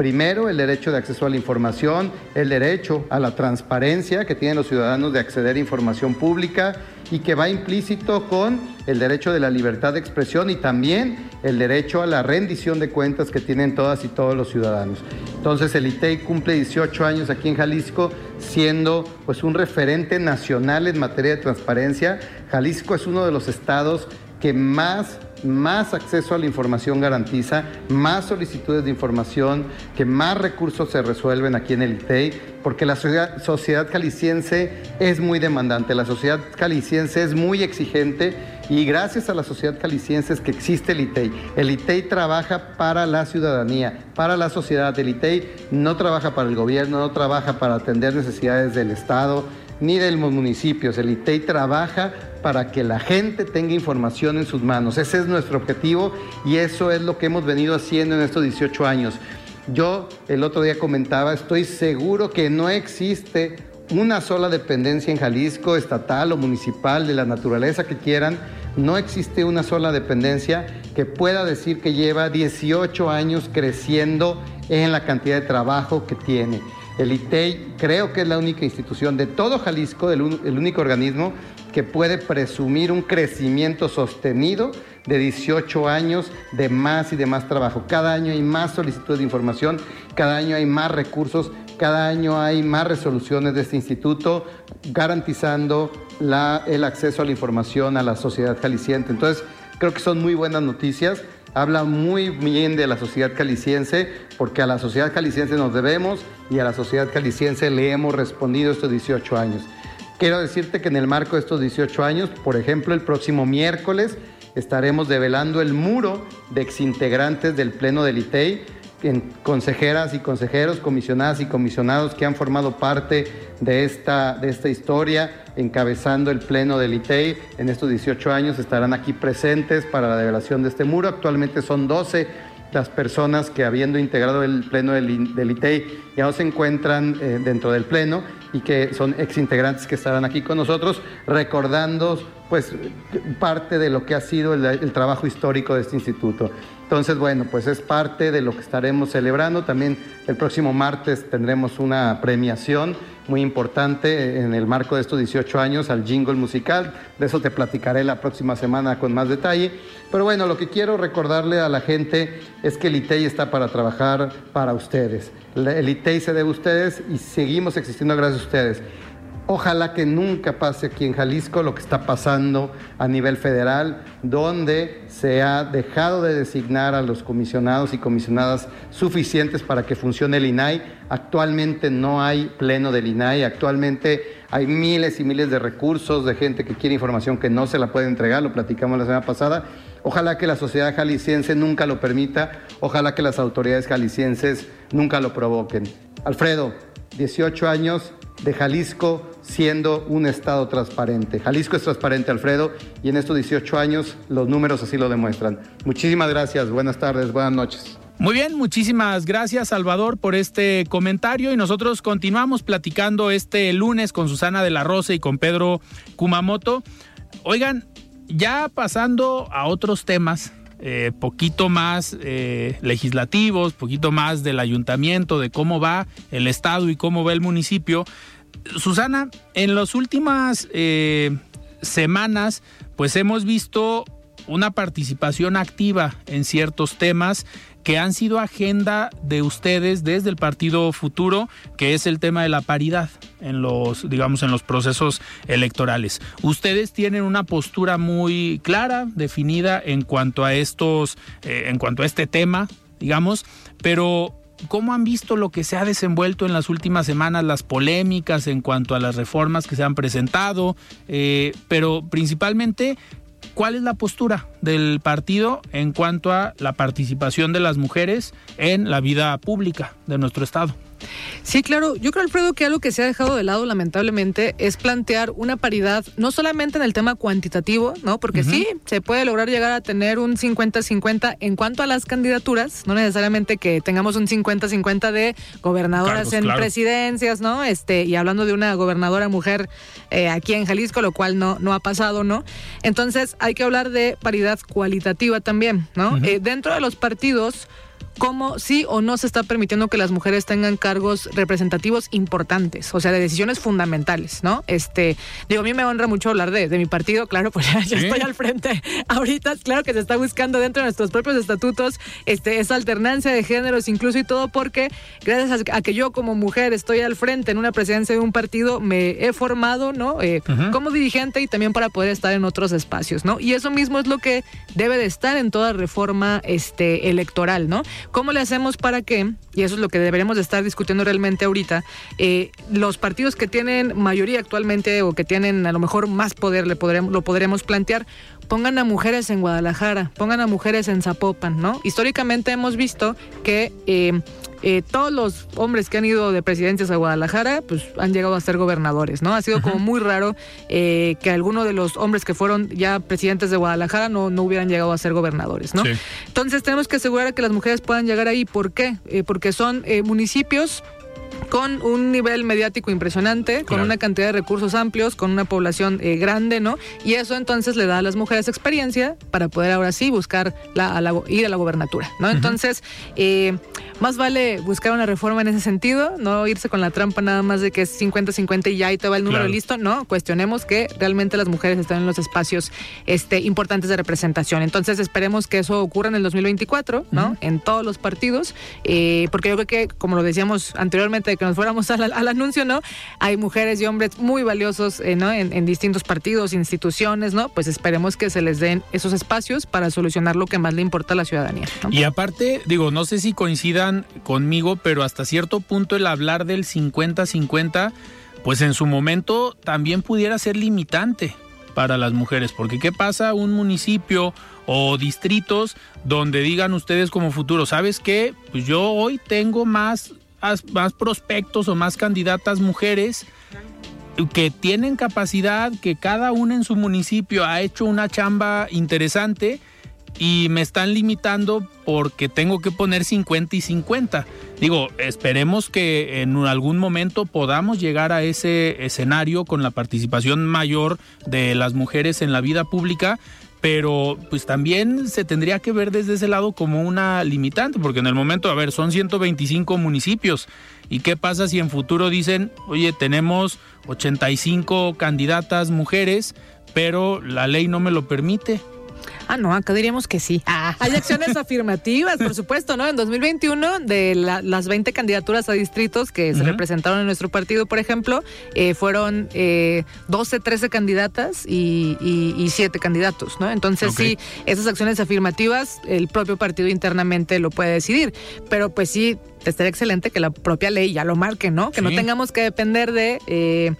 Primero, el derecho de acceso a la información, el derecho a la transparencia que tienen los ciudadanos de acceder a información pública y que va implícito con el derecho de la libertad de expresión y también el derecho a la rendición de cuentas que tienen todas y todos los ciudadanos. Entonces el ITEI cumple 18 años aquí en Jalisco siendo pues un referente nacional en materia de transparencia. Jalisco es uno de los estados que más más acceso a la información garantiza, más solicitudes de información, que más recursos se resuelven aquí en el ITEI, porque la sociedad, jalisciense es muy demandante, la sociedad jalisciense es muy exigente y gracias a la sociedad jalisciense es que existe el ITEI. El ITEI trabaja para la ciudadanía, para la sociedad. El ITEI no trabaja para el gobierno, no trabaja para atender necesidades del Estado ni de los municipios. El ITEI trabaja para que la gente tenga información en sus manos. Ese es nuestro objetivo y eso es lo que hemos venido haciendo en estos 18 años. Yo el otro día comentaba, estoy seguro que no existe una sola dependencia en Jalisco, estatal o municipal, de la naturaleza que quieran, no existe una sola dependencia que pueda decir que lleva 18 años creciendo en la cantidad de trabajo que tiene. El ITEI creo que es la única institución de todo Jalisco, el, único organismo que puede presumir un crecimiento sostenido de 18 años de más y de más trabajo. Cada año hay más solicitudes de información, cada año hay más recursos, cada año hay más resoluciones de este instituto garantizando el acceso a la información a la sociedad jalisciente. Entonces, creo que son muy buenas noticias. Habla muy bien de la sociedad caliciense, porque a la sociedad caliciense nos debemos y a la sociedad caliciense le hemos respondido estos 18 años. Quiero decirte que en el marco de estos 18 años, por ejemplo, el próximo miércoles estaremos develando el muro de exintegrantes del Pleno del ITEI, consejeras y consejeros, comisionadas y comisionados que han formado parte de esta, de esta historia, encabezando el Pleno del ITEI en estos 18 años, estarán aquí presentes para la develación de este muro. Actualmente son 12 las personas que habiendo integrado el Pleno del, ITEI ya no se encuentran eh, dentro del Pleno y que son exintegrantes que estarán aquí con nosotros, recordando pues parte de lo que ha sido el, trabajo histórico de este instituto. Entonces, bueno, pues es parte de lo que estaremos celebrando. También el próximo martes tendremos una premiación muy importante en el marco de estos 18 años al jingle musical. De eso te platicaré la próxima semana con más detalle. Pero bueno, lo que quiero recordarle a la gente es que el ITEI está para trabajar para ustedes. El ITEI se debe a ustedes y seguimos existiendo gracias a ustedes. Ojalá que nunca pase aquí en Jalisco lo que está pasando a nivel federal, donde se ha dejado de designar a los comisionados y comisionadas suficientes para que funcione el INAI. Actualmente no hay pleno del INAI, actualmente hay miles y miles de recursos de gente que quiere información que no se la puede entregar, lo platicamos la semana pasada. Ojalá que la sociedad jalisciense nunca lo permita, ojalá que las autoridades jaliscienses nunca lo provoquen. Alfredo, 18 años de Jalisco siendo un Estado transparente. Jalisco es transparente, Alfredo, y en estos 18 años los números así lo demuestran. Muchísimas gracias, buenas tardes, buenas noches. Muy bien, muchísimas gracias Salvador por este comentario y nosotros continuamos platicando este lunes con Susana de la Rosa y con Pedro Kumamoto. Oigan, ya pasando a otros temas, eh, poquito más eh, legislativos, poquito más del ayuntamiento, de cómo va el Estado y cómo va el municipio. Susana, en las últimas eh, semanas, pues hemos visto una participación activa en ciertos temas que han sido agenda de ustedes desde el Partido Futuro, que es el tema de la paridad en los, digamos, en los procesos electorales. Ustedes tienen una postura muy clara, definida en cuanto a estos, eh, en cuanto a este tema, digamos, pero ¿Cómo han visto lo que se ha desenvuelto en las últimas semanas, las polémicas en cuanto a las reformas que se han presentado? Eh, pero principalmente, ¿cuál es la postura del partido en cuanto a la participación de las mujeres en la vida pública de nuestro Estado? Sí, claro. Yo creo, Alfredo, que algo que se ha dejado de lado, lamentablemente, es plantear una paridad, no solamente en el tema cuantitativo, ¿no? Porque uh -huh. sí, se puede lograr llegar a tener un 50-50 en cuanto a las candidaturas, no necesariamente que tengamos un 50-50 de gobernadoras Cargos, en claro. presidencias, ¿no? Este, y hablando de una gobernadora mujer eh, aquí en Jalisco, lo cual no, no ha pasado, ¿no? Entonces, hay que hablar de paridad cualitativa también, ¿no? Uh -huh. eh, dentro de los partidos cómo sí o no se está permitiendo que las mujeres tengan cargos representativos importantes, o sea, de decisiones fundamentales, ¿no? Este, digo, a mí me honra mucho hablar de, de mi partido, claro, pues ya, estoy al frente *laughs* ahorita, claro que se está buscando dentro de nuestros propios estatutos este, esa alternancia de géneros incluso y todo porque gracias a, que yo como mujer estoy al frente en una presidencia de un partido, me he formado, ¿no? Eh, como dirigente y también para poder estar en otros espacios, ¿no? Y eso mismo es lo que debe de estar en toda reforma este, electoral, ¿no? ¿Cómo le hacemos para que, y eso es lo que deberíamos de estar discutiendo realmente ahorita, eh, los partidos que tienen mayoría actualmente o que tienen a lo mejor más poder, le podremos, lo podremos plantear, pongan a mujeres en Guadalajara, pongan a mujeres en Zapopan, ¿no? Históricamente hemos visto que eh, eh, todos los hombres que han ido de presidencias a Guadalajara, pues han llegado a ser gobernadores, ¿no? Ha sido como muy raro eh, que alguno de los hombres que fueron ya presidentes de Guadalajara no, no hubieran llegado a ser gobernadores, ¿no? Entonces tenemos que asegurar que las mujeres puedan llegar ahí. ¿Por qué? Eh, porque son municipios con un nivel mediático impresionante, con una cantidad de recursos amplios, con una población eh, grande, ¿no? Y eso entonces le da a las mujeres experiencia para poder ahora sí buscar la, ir a la gobernatura, ¿no? Entonces, eh, más vale buscar una reforma en ese sentido, no irse con la trampa nada más de que es 50-50 y ya y te va el número listo, no, cuestionemos que realmente las mujeres están en los espacios este, importantes de representación. Entonces, esperemos que eso ocurra en el 2024, ¿no? En todos los partidos, eh, porque yo creo que, como lo decíamos anteriormente, que nos fuéramos al, anuncio, ¿no? Hay mujeres y hombres muy valiosos, eh, ¿no? En, distintos partidos, instituciones, ¿no? Pues esperemos que se les den esos espacios para solucionar lo que más le importa a la ciudadanía. Y aparte, digo, no sé si coincidan conmigo, pero hasta cierto punto el hablar del 50-50, pues en su momento también pudiera ser limitante para las mujeres, porque ¿qué pasa un municipio o distritos donde digan ustedes como futuro, ¿sabes qué? Pues yo hoy tengo más más prospectos o más candidatas mujeres que tienen capacidad, que cada una en su municipio ha hecho una chamba interesante y me están limitando porque tengo que poner 50 y 50. Digo, esperemos que en algún momento podamos llegar a ese escenario con la participación mayor de las mujeres en la vida pública, pero pues también se tendría que ver desde ese lado como una limitante, porque en el momento, a ver, son 125 municipios. ¿Y qué pasa si en futuro dicen, oye, tenemos 85 candidatas mujeres, pero la ley no me lo permite? Ah, no, acá diríamos que sí. Ah. *laughs* Hay acciones afirmativas, por supuesto, ¿no? En 2021, de las 20 candidaturas a distritos que se representaron en nuestro partido, por ejemplo, eh, fueron 12, eh, 13 candidatas y, y, 7 candidatos, ¿no? Entonces, sí, esas acciones afirmativas, el propio partido internamente lo puede decidir. Pero, pues sí, estaría excelente que la propia ley ya lo marque, ¿no? Que no tengamos que depender de eh,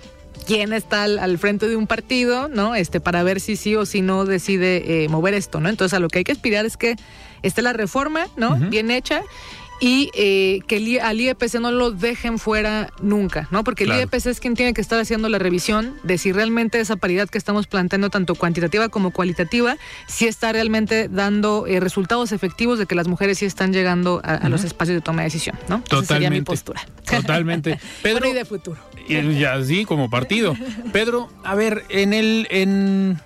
quién está al, frente de un partido, ¿no? Este, para ver si sí o si no decide eh, mover esto, ¿no? Entonces, a lo que hay que aspirar es que esté la reforma, ¿no? Bien hecha y eh, que al IEPC no lo dejen fuera nunca, ¿no? Porque el IEPC es quien tiene que estar haciendo la revisión de si realmente esa paridad que estamos planteando, tanto cuantitativa como cualitativa, si está realmente dando eh, resultados efectivos de que las mujeres sí están llegando a, los espacios de toma de decisión, ¿no? Totalmente. Esa sería mi postura. Totalmente. *laughs* Pedro, y de futuro. Y así como partido. Pedro, a ver, en el en,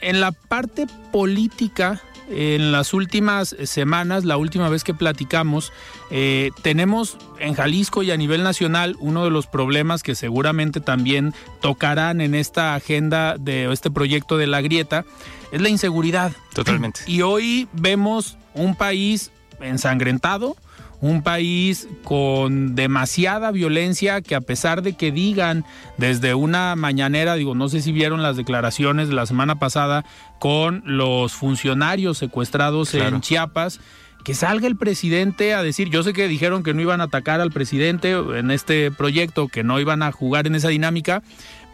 en la parte política en las últimas semanas, la última vez que platicamos, eh, tenemos en Jalisco y a nivel nacional uno de los problemas que seguramente también tocarán en esta agenda de este proyecto de la grieta, es la inseguridad. Totalmente. Y hoy vemos un país ensangrentado, un país con demasiada violencia que a pesar de que digan desde una mañanera, digo, no sé si vieron las declaraciones de la semana pasada con los funcionarios secuestrados en Chiapas, que salga el presidente a decir, yo sé que dijeron que no iban a atacar al presidente en este proyecto, que no iban a jugar en esa dinámica,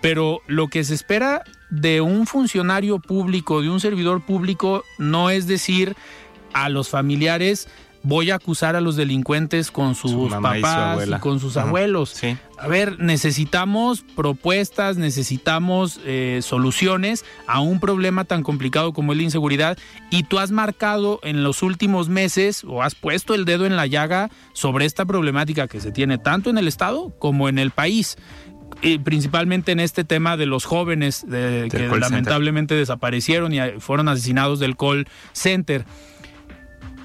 pero lo que se espera de un funcionario público, de un servidor público, no es decir a los familiares, voy a acusar a los delincuentes con sus papás y, con sus abuelos. A ver, necesitamos propuestas, necesitamos eh, soluciones a un problema tan complicado como es la inseguridad y tú has marcado en los últimos meses o has puesto el dedo en la llaga sobre esta problemática que se tiene tanto en el Estado como en el país. Y principalmente en este tema de los jóvenes que lamentablemente desaparecieron y fueron asesinados del call center.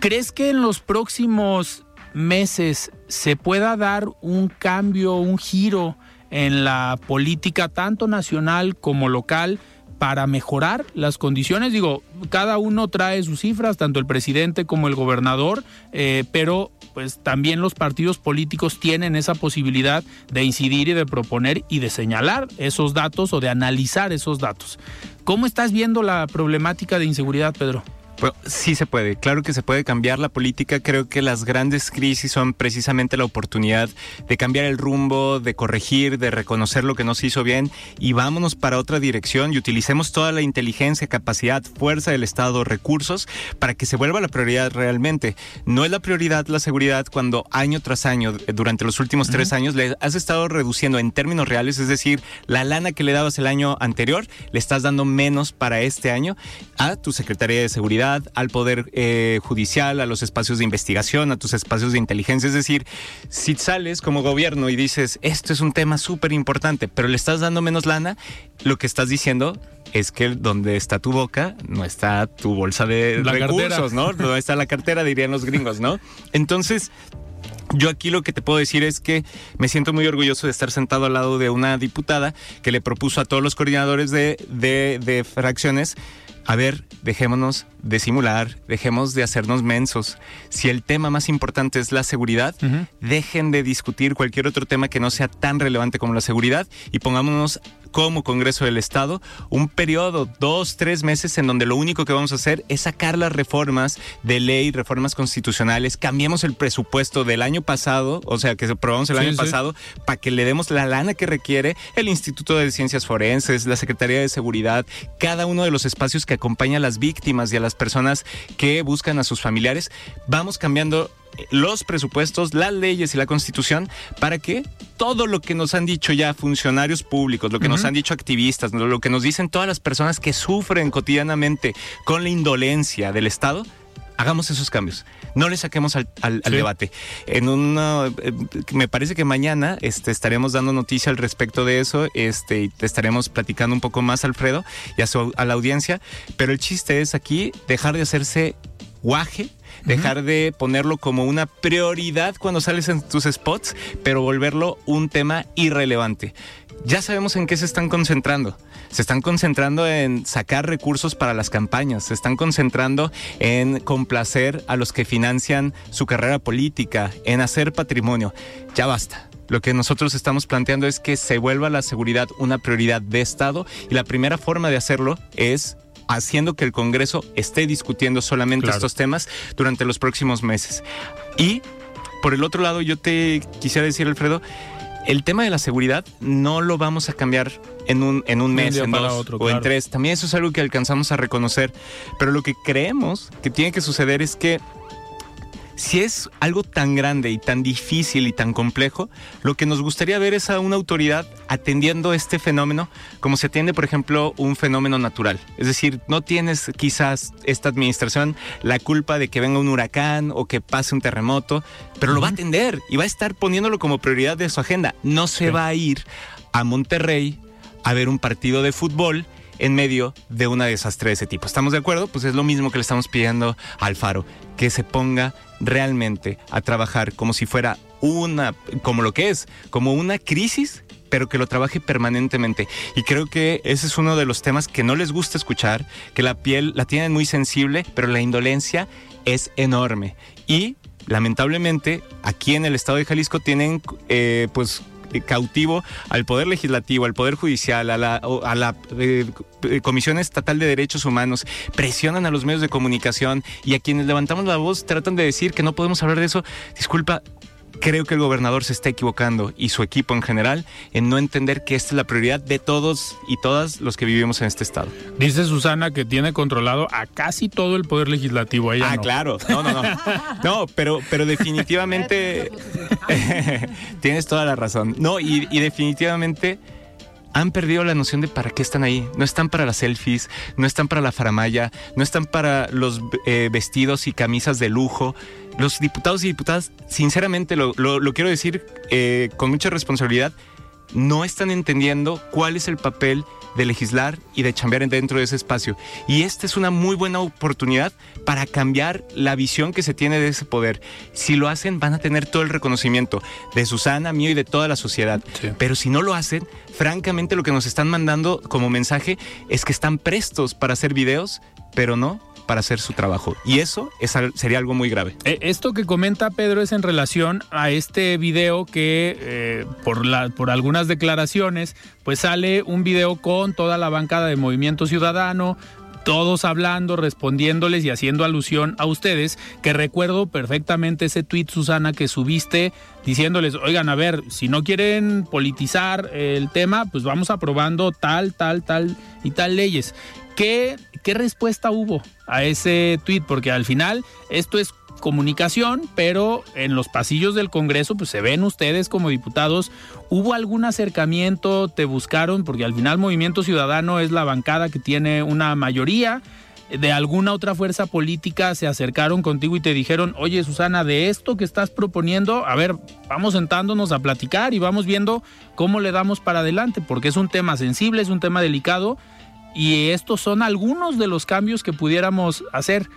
¿Crees que en los próximos meses se pueda dar un cambio, un giro en la política tanto nacional como local para mejorar las condiciones. Digo, cada uno trae sus cifras, tanto el presidente como el gobernador, eh, pero pues también los partidos políticos tienen esa posibilidad de incidir y de proponer y de señalar esos datos o de analizar esos datos. ¿Cómo estás viendo la problemática de inseguridad, Pedro? Sí se puede, claro que se puede cambiar la política. Creo que las grandes crisis son precisamente la oportunidad de cambiar el rumbo, de corregir, de reconocer lo que no se hizo bien y vámonos para otra dirección y utilicemos toda la inteligencia, capacidad, fuerza del Estado, recursos para que se vuelva la prioridad realmente. No es la prioridad la seguridad cuando año tras año, durante los últimos tres años, le has estado reduciendo en términos reales, es decir, la lana que le dabas el año anterior, le estás dando menos para este año a tu Secretaría de Seguridad al Poder eh, Judicial, a los espacios de investigación, a tus espacios de inteligencia. Es decir, si sales como gobierno y dices, esto es un tema súper importante, pero le estás dando menos lana, lo que estás diciendo es que donde está tu boca no está tu bolsa de recursos, ¿no? *laughs* No está la cartera, dirían los gringos, ¿no? Entonces, yo aquí lo que te puedo decir es que me siento muy orgulloso de estar sentado al lado de una diputada que le propuso a todos los coordinadores de, de, de fracciones a ver, dejémonos de simular, dejemos de hacernos mensos. Si el tema más importante es la seguridad, dejen de discutir cualquier otro tema que no sea tan relevante como la seguridad y pongámonos como Congreso del Estado un periodo, dos, tres meses en donde lo único que vamos a hacer es sacar las reformas de ley, reformas constitucionales, cambiemos el presupuesto del año pasado, o sea, que aprobamos el año pasado, para que le demos la lana que requiere el Instituto de Ciencias Forenses, la Secretaría de Seguridad, cada uno de los espacios que acompaña a las víctimas y a las personas que buscan a sus familiares. Vamos cambiando los presupuestos, las leyes y la constitución para que todo lo que nos han dicho ya funcionarios públicos, lo que nos han dicho activistas, lo que nos dicen todas las personas que sufren cotidianamente con la indolencia del Estado, hagamos esos cambios. No le saquemos al, debate. En una, eh, me parece que mañana este, estaremos dando noticia al respecto de eso. Este, y te estaremos platicando un poco más, Alfredo, y a, a la audiencia. Pero el chiste es aquí dejar de hacerse guaje dejar de ponerlo como una prioridad cuando sales en tus spots, pero volverlo un tema irrelevante. Ya sabemos en qué se están concentrando. Se están concentrando en sacar recursos para las campañas, se están concentrando en complacer a los que financian su carrera política, en hacer patrimonio. Ya basta. Lo que nosotros estamos planteando es que se vuelva la seguridad una prioridad de Estado y la primera forma de hacerlo es haciendo que el Congreso esté discutiendo solamente estos temas durante los próximos meses. Y por el otro lado, yo te quisiera decir, Alfredo, el tema de la seguridad no lo vamos a cambiar en un, en un mes, en dos o en tres. También eso es algo que alcanzamos a reconocer. Pero lo que creemos que tiene que suceder es que si es algo tan grande y tan difícil y tan complejo, lo que nos gustaría ver es a una autoridad atendiendo este fenómeno como se atiende, por ejemplo, un fenómeno natural. Es decir, no tienes quizás esta administración la culpa de que venga un huracán o que pase un terremoto, pero lo va a atender y va a estar poniéndolo como prioridad de su agenda. No se va a ir a Monterrey a ver un partido de fútbol en medio de una desastre de ese tipo. ¿Estamos de acuerdo? Pues es lo mismo que le estamos pidiendo al Faro, que se ponga realmente a trabajar como si fuera una, como lo que es, como una crisis pero que lo trabaje permanentemente. Y creo que ese es uno de los temas que no les gusta escuchar, que la piel la tienen muy sensible, pero la indolencia es enorme. Y lamentablemente aquí en el estado de Jalisco tienen eh, pues cautivo al Poder Legislativo, al Poder Judicial, a la, a la eh, Comisión Estatal de Derechos Humanos, presionan a los medios de comunicación y a quienes levantamos la voz tratan de decir que no podemos hablar de eso. Disculpa, creo que el gobernador se está equivocando y su equipo en general en no entender que esta es la prioridad de todos y todas los que vivimos en este estado. Dice Susana que tiene controlado a casi todo el poder legislativo. ah, claro. No, no, no. *laughs* No, pero, pero definitivamente *laughs* tienes toda la razón. No, y, y definitivamente han perdido la noción de para qué están ahí. No están para las selfies, no están para la faramaya, no están para los eh, vestidos y camisas de lujo. Los diputados y diputadas, sinceramente lo, quiero decir eh, con mucha responsabilidad, no están entendiendo cuál es el papel de legislar y de chambear dentro de ese espacio. Y esta es una muy buena oportunidad para cambiar la visión que se tiene de ese poder. Si lo hacen, van a tener todo el reconocimiento de Susana, mío y de toda la sociedad. Pero si no lo hacen, francamente lo que nos están mandando como mensaje es que están prestos para hacer videos, pero no para hacer su trabajo. Y eso sería algo muy grave. Eh, esto que comenta Pedro es en relación a este video que eh, por, algunas declaraciones, pues sale un video con toda la bancada de Movimiento Ciudadano, todos hablando, respondiéndoles y haciendo alusión a ustedes, que recuerdo perfectamente ese tweet, Susana, que subiste diciéndoles, oigan, a ver, si no quieren politizar el tema, pues vamos aprobando tal, tal, tal y tal leyes. ¿Qué, ¿Qué respuesta hubo a ese tweet? Porque al final esto es comunicación, pero en los pasillos del Congreso, pues se ven ustedes como diputados. ¿Hubo algún acercamiento? ¿Te buscaron? Porque al final Movimiento Ciudadano es la bancada que tiene una mayoría. ¿De alguna otra fuerza política se acercaron contigo y te dijeron, oye Susana, de esto que estás proponiendo, a ver, vamos sentándonos a platicar y vamos viendo cómo le damos para adelante? Porque es un tema sensible, es un tema delicado y estos son algunos de los cambios que pudiéramos hacer.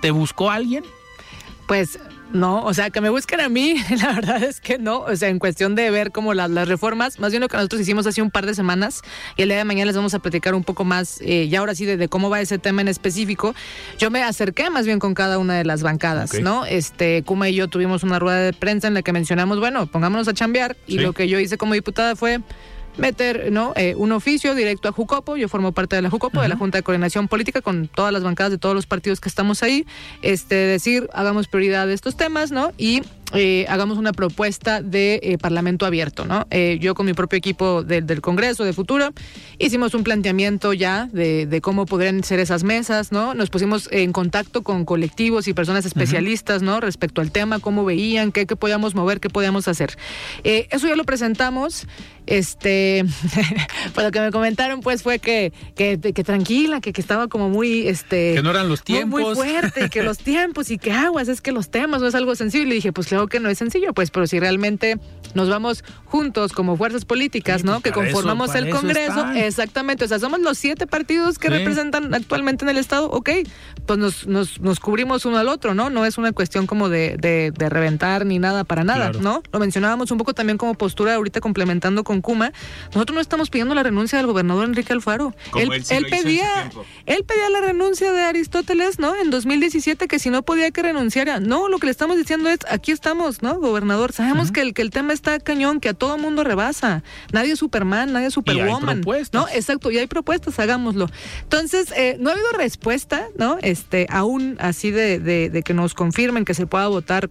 ¿Te buscó alguien? Pues no, o sea, que me busquen a mí, *laughs* la verdad es que no. O sea, en cuestión de ver como las, reformas, más bien lo que nosotros hicimos hace un par de semanas y el día de mañana les vamos a platicar un poco más, eh, ya ahora sí, de, cómo va ese tema en específico. Yo me acerqué más bien con cada una de las bancadas, ¿no? Este, Kuma y yo tuvimos una rueda de prensa en la que mencionamos, bueno, pongámonos a chambear y lo que yo hice como diputada fue meter ¿no? Eh, un oficio directo a Jucopo. Yo formo parte de la Jucopo, de la Junta de Coordinación Política, con todas las bancadas de todos los partidos que estamos ahí. Este, decir, hagamos prioridad de estos temas, ¿no? Y eh, hagamos una propuesta de eh, parlamento abierto, ¿no? Eh, yo con mi propio equipo del Congreso de Futuro hicimos un planteamiento ya de, cómo podrían ser esas mesas, ¿no? Nos pusimos en contacto con colectivos y personas especialistas, ¿no? Respecto al tema, cómo veían, qué, qué podíamos mover, qué podíamos hacer. eso ya lo presentamos. Este, *laughs* pues lo que me comentaron, pues fue que, que, tranquila, que, que, estaba como muy, este, que no eran los tiempos, muy, fuerte, que los *laughs* tiempos y que aguas, es que los temas no es algo sensible. Y dije, pues claro que no es sencillo, pues, pero si realmente nos vamos juntos como fuerzas políticas, ¿no? Pues, que conformamos el Congreso, exactamente, o sea, somos los siete partidos que representan actualmente en el Estado, ok, pues nos, nos, nos, cubrimos uno al otro, ¿no? No es una cuestión como de, de, reventar ni nada para nada, ¿no? Lo mencionábamos un poco también como postura ahorita complementando con Kuma, nosotros no estamos pidiendo la renuncia del gobernador Enrique Alfaro. Él, él, pedía, él pedía la renuncia de Aristóteles, ¿no? En 2017 que si no podía que renunciara. No, lo que le estamos diciendo es, aquí estamos, ¿no, gobernador? Sabemos que, el, que el tema está cañón, que a todo mundo rebasa. Nadie es Superman, nadie es Superwoman. ¿no? Exacto, y hay propuestas, hagámoslo. Entonces, eh, no ha habido respuesta, ¿no? Este, aún así de, de, de que nos confirmen que se pueda votar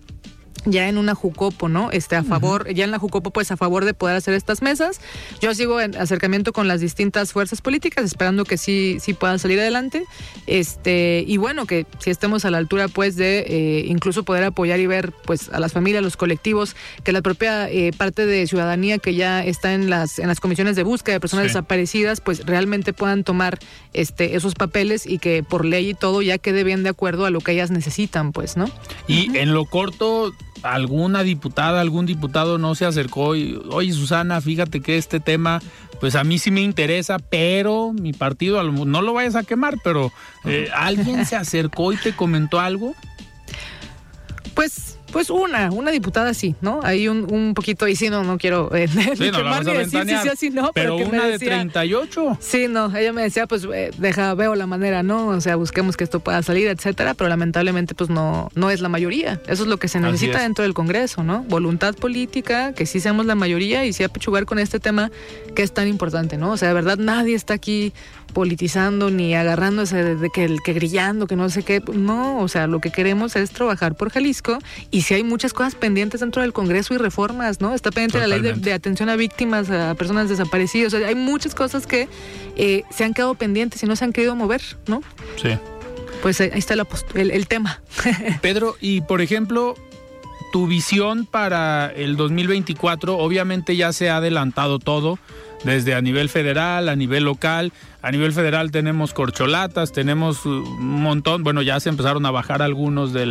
ya en una Jucopo, ¿no? Este, a favor, ya en la Jucopo, pues a favor de poder hacer estas mesas. Yo sigo en acercamiento con las distintas fuerzas políticas, esperando que sí, sí puedan salir adelante. Este, y bueno, que si estemos a la altura, pues, de eh, incluso poder apoyar y ver, pues, a las familias, los colectivos, que la propia eh, parte de ciudadanía que ya está en las, en las comisiones de búsqueda de personas desaparecidas, pues realmente puedan tomar este, esos papeles y que por ley y todo ya quede bien de acuerdo a lo que ellas necesitan, pues, ¿no? Y en lo corto, alguna diputada, algún diputado no se acercó y, oye Susana, fíjate que este tema, pues a mí sí me interesa, pero mi partido, no lo vayas a quemar, pero eh, ¿alguien se *laughs* acercó y te comentó algo? Pues pues una, una diputada sí, ¿no? Hay un, un poquito, y sí, no, no quiero eh, *laughs* sí, no, la decir sí, sí, sí, no, pero, pero una de 38. Sí, no, ella me decía, pues eh, deja, veo la manera, ¿no? O sea, busquemos que esto pueda salir, etcétera, pero lamentablemente pues no, no es la mayoría. Eso es lo que se necesita dentro del Congreso, ¿no? Voluntad política, que sí seamos la mayoría y sí apechugar con este tema que es tan importante, ¿no? O sea, de verdad nadie está aquí politizando ni agarrándose de, que el que grillando, que no sé qué. No, o sea, lo que queremos es trabajar por Jalisco y si hay muchas cosas pendientes dentro del Congreso y reformas, ¿no? Está pendiente la ley de, atención a víctimas, a personas desaparecidas. O sea, hay muchas cosas que eh, se han quedado pendientes y no se han querido mover, ¿no? Sí. Pues ahí está el, el tema. *laughs* Pedro, y por ejemplo, tu visión para el 2024, obviamente ya se ha adelantado todo desde a nivel federal, a nivel local. A nivel federal tenemos corcholatas, tenemos un montón, bueno, ya se empezaron a bajar algunos de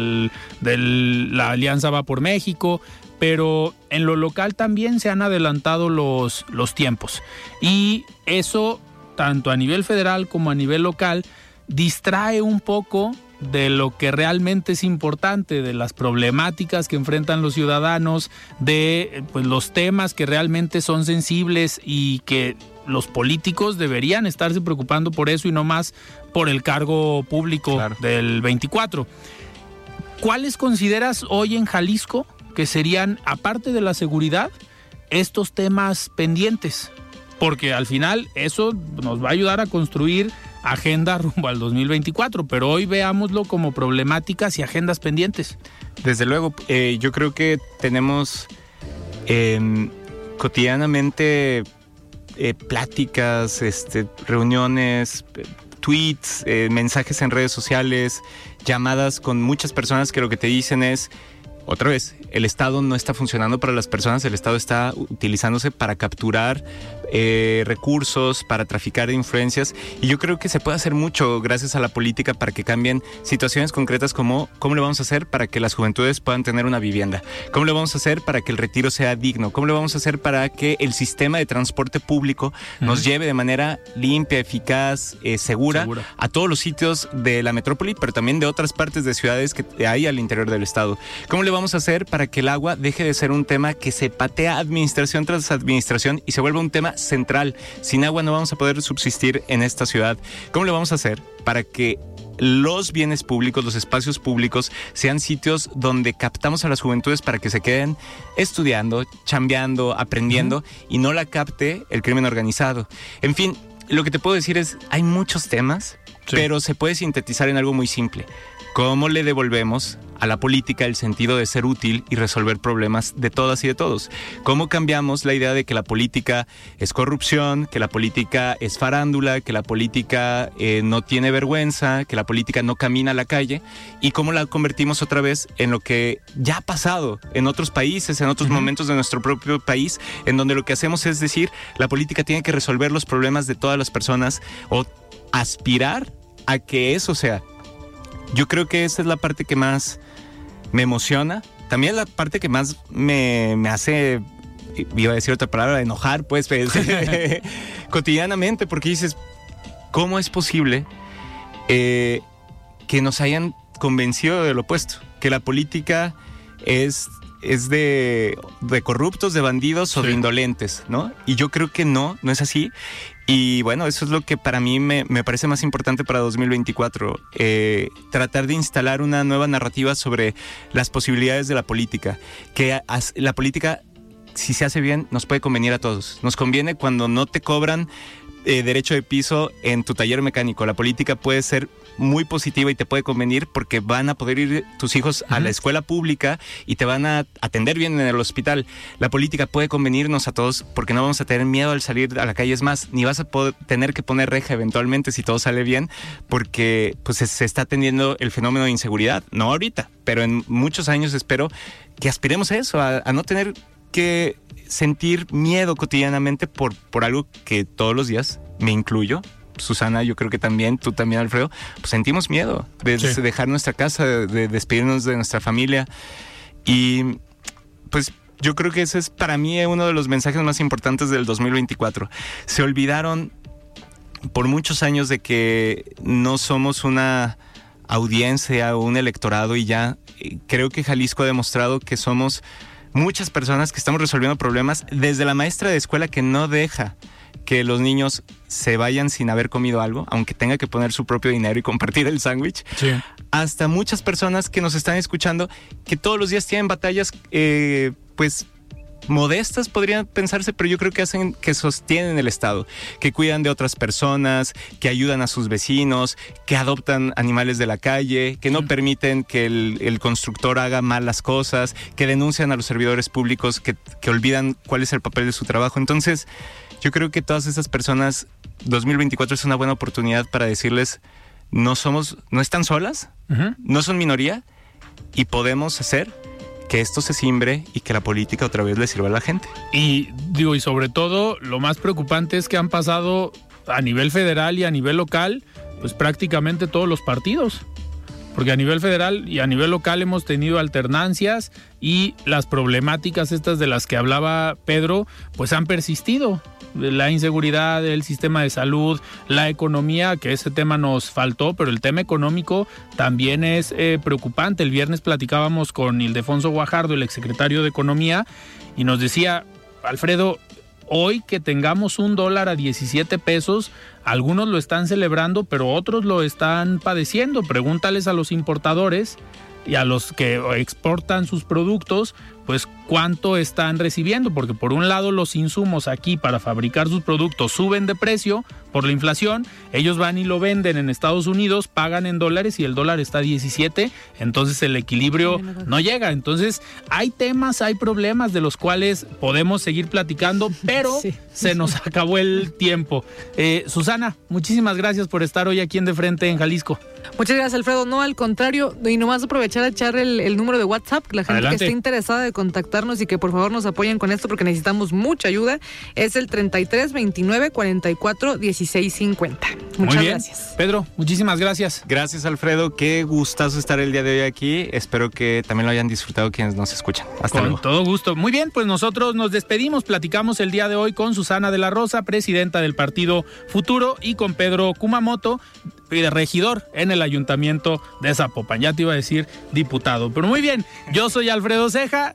la Alianza Va por México, pero en lo local también se han adelantado los, tiempos. Y eso tanto a nivel federal como a nivel local, distrae un poco de lo que realmente es importante, de las problemáticas que enfrentan los ciudadanos, de pues, los temas que realmente son sensibles y que los políticos deberían estarse preocupando por eso y no más por el cargo público del 24. ¿Cuáles consideras hoy en Jalisco que serían, aparte de la seguridad, estos temas pendientes? Porque al final eso nos va a ayudar a construir agenda *laughs* rumbo al 2024, pero hoy veámoslo como problemáticas y agendas pendientes. Desde luego, eh, yo creo que tenemos em, cotidianamente eh, pláticas, este, reuniones, tweets, eh, mensajes en redes sociales, llamadas con muchas personas que lo que te dicen es, otra vez, el Estado no está funcionando para las personas, el Estado está utilizándose para capturar eh, recursos, para traficar de influencias. Y yo creo que se puede hacer mucho gracias a la política para que cambien situaciones concretas como cómo le vamos a hacer para que las juventudes puedan tener una vivienda, cómo le vamos a hacer para que el retiro sea digno, cómo le vamos a hacer para que el sistema de transporte público nos lleve de manera limpia, eficaz, eh, segura, a todos los sitios de la metrópoli, pero también de otras partes de ciudades que hay al interior del estado. ¿Cómo le vamos a hacer para que el agua deje de ser un tema que se patea administración tras administración y se vuelva un tema central. Sin agua no vamos a poder subsistir en esta ciudad. ¿Cómo le vamos a hacer para que los bienes públicos, los espacios públicos, sean sitios donde captamos a las juventudes para que se queden estudiando, chambeando, aprendiendo y no la capte el crimen organizado. En fin, lo que te puedo decir es, hay muchos temas, pero se puede sintetizar en algo muy simple. ¿Cómo le devolvemos a la política el sentido de ser útil y resolver problemas de todas y de todos? ¿Cómo cambiamos la idea de que la política es corrupción, que la política es farándula, que la política eh, no tiene vergüenza, que la política no camina a la calle? ¿Y cómo la convertimos otra vez en lo que ya ha pasado en otros países, en otros momentos de nuestro propio país, en donde lo que hacemos es decir, la política tiene que resolver los problemas de todas las personas o aspirar a que eso sea yo creo que esa es la parte que más me emociona. También la parte que más me, hace, iba a decir otra palabra, enojar, pues, pues *laughs* *laughs* cotidianamente, porque dices, ¿cómo es posible eh, que nos hayan convencido de lo opuesto? Que la política es es de, corruptos, de bandidos o de indolentes, ¿no? Y yo creo que no, no es así. Y bueno, eso es lo que para mí me, parece más importante para 2024, eh, tratar de instalar una nueva narrativa sobre las posibilidades de la política, que la política, si se hace bien, nos puede convenir a todos. Nos conviene cuando no te cobran eh, derecho de piso en tu taller mecánico. La política puede ser muy positiva y te puede convenir porque van a poder ir tus hijos a la escuela pública y te van a atender bien en el hospital. La política puede convenirnos a todos porque no vamos a tener miedo al salir a la calle. Es más, ni vas a poder tener que poner reja eventualmente si todo sale bien porque pues se está atendiendo el fenómeno de inseguridad. No ahorita, pero en muchos años espero que aspiremos a eso, a, a no tener que sentir miedo cotidianamente por, por algo que todos los días me incluyo. Susana, yo creo que también, tú también, Alfredo, pues sentimos miedo de, dejar nuestra casa, de, despedirnos de nuestra familia. Y pues yo creo que ese es para mí uno de los mensajes más importantes del 2024. Se olvidaron por muchos años de que no somos una audiencia o un electorado y ya creo que Jalisco ha demostrado que somos muchas personas que estamos resolviendo problemas, desde la maestra de escuela que no deja que los niños se vayan sin haber comido algo, aunque tenga que poner su propio dinero y *laughs* compartir el sándwich, hasta muchas personas que nos están escuchando que todos los días tienen batallas, eh, pues modestas podrían pensarse, pero yo creo que hacen que sostienen el Estado, que cuidan de otras personas, que ayudan a sus vecinos, que adoptan animales de la calle, que no permiten que el, constructor haga malas cosas, que denuncian a los servidores públicos, que, olvidan cuál es el papel de su trabajo. Entonces, yo creo que todas esas personas, 2024 es una buena oportunidad para decirles, no somos, no están solas, no son minoría y podemos hacer que esto se simbre y que la política otra vez le sirva a la gente. Y digo, y sobre todo, lo más preocupante es que han pasado a nivel federal y a nivel local, pues prácticamente todos los partidos. porque a nivel federal y a nivel local hemos tenido alternancias y las problemáticas estas de las que hablaba Pedro, pues han persistido. La inseguridad, el sistema de salud, la economía, que ese tema nos faltó, pero el tema económico también es eh, preocupante. El viernes platicábamos con Ildefonso Guajardo, el exsecretario de Economía, y nos decía, Alfredo, hoy que tengamos un dólar a 17 pesos, algunos lo están celebrando, pero otros lo están padeciendo. Pregúntales a los importadores y a los que exportan sus productos, pues cuánto están recibiendo, porque por un lado los insumos aquí para fabricar sus productos suben de precio por la inflación, ellos van y lo venden en Estados Unidos, pagan en dólares y el dólar está a 17, entonces el equilibrio no llega. Entonces hay temas, hay problemas de los cuales podemos seguir platicando, *laughs* pero se nos acabó el tiempo. Eh, Susana, muchísimas gracias por estar hoy aquí en De Frente en Jalisco. Muchas gracias, Alfredo. No, al contrario, y nomás aprovechar a echar el, número de WhatsApp, la gente que esté interesada de contactarnos y que por favor nos apoyen con esto porque necesitamos mucha ayuda, es el 33 29 44 16 50. Muchas Muy bien. gracias. Pedro, muchísimas gracias. Gracias, Alfredo. Qué gustazo estar el día de hoy aquí. Espero que también lo hayan disfrutado quienes nos escuchan. Hasta con luego. todo gusto. Muy bien, pues nosotros nos despedimos. Platicamos el día de hoy con Susana de la Rosa, presidenta del Partido Futuro, y con Pedro Kumamoto, regidor en el ayuntamiento de Zapopan. Ya te iba a decir diputado. Pero muy bien, yo soy Alfredo Ceja.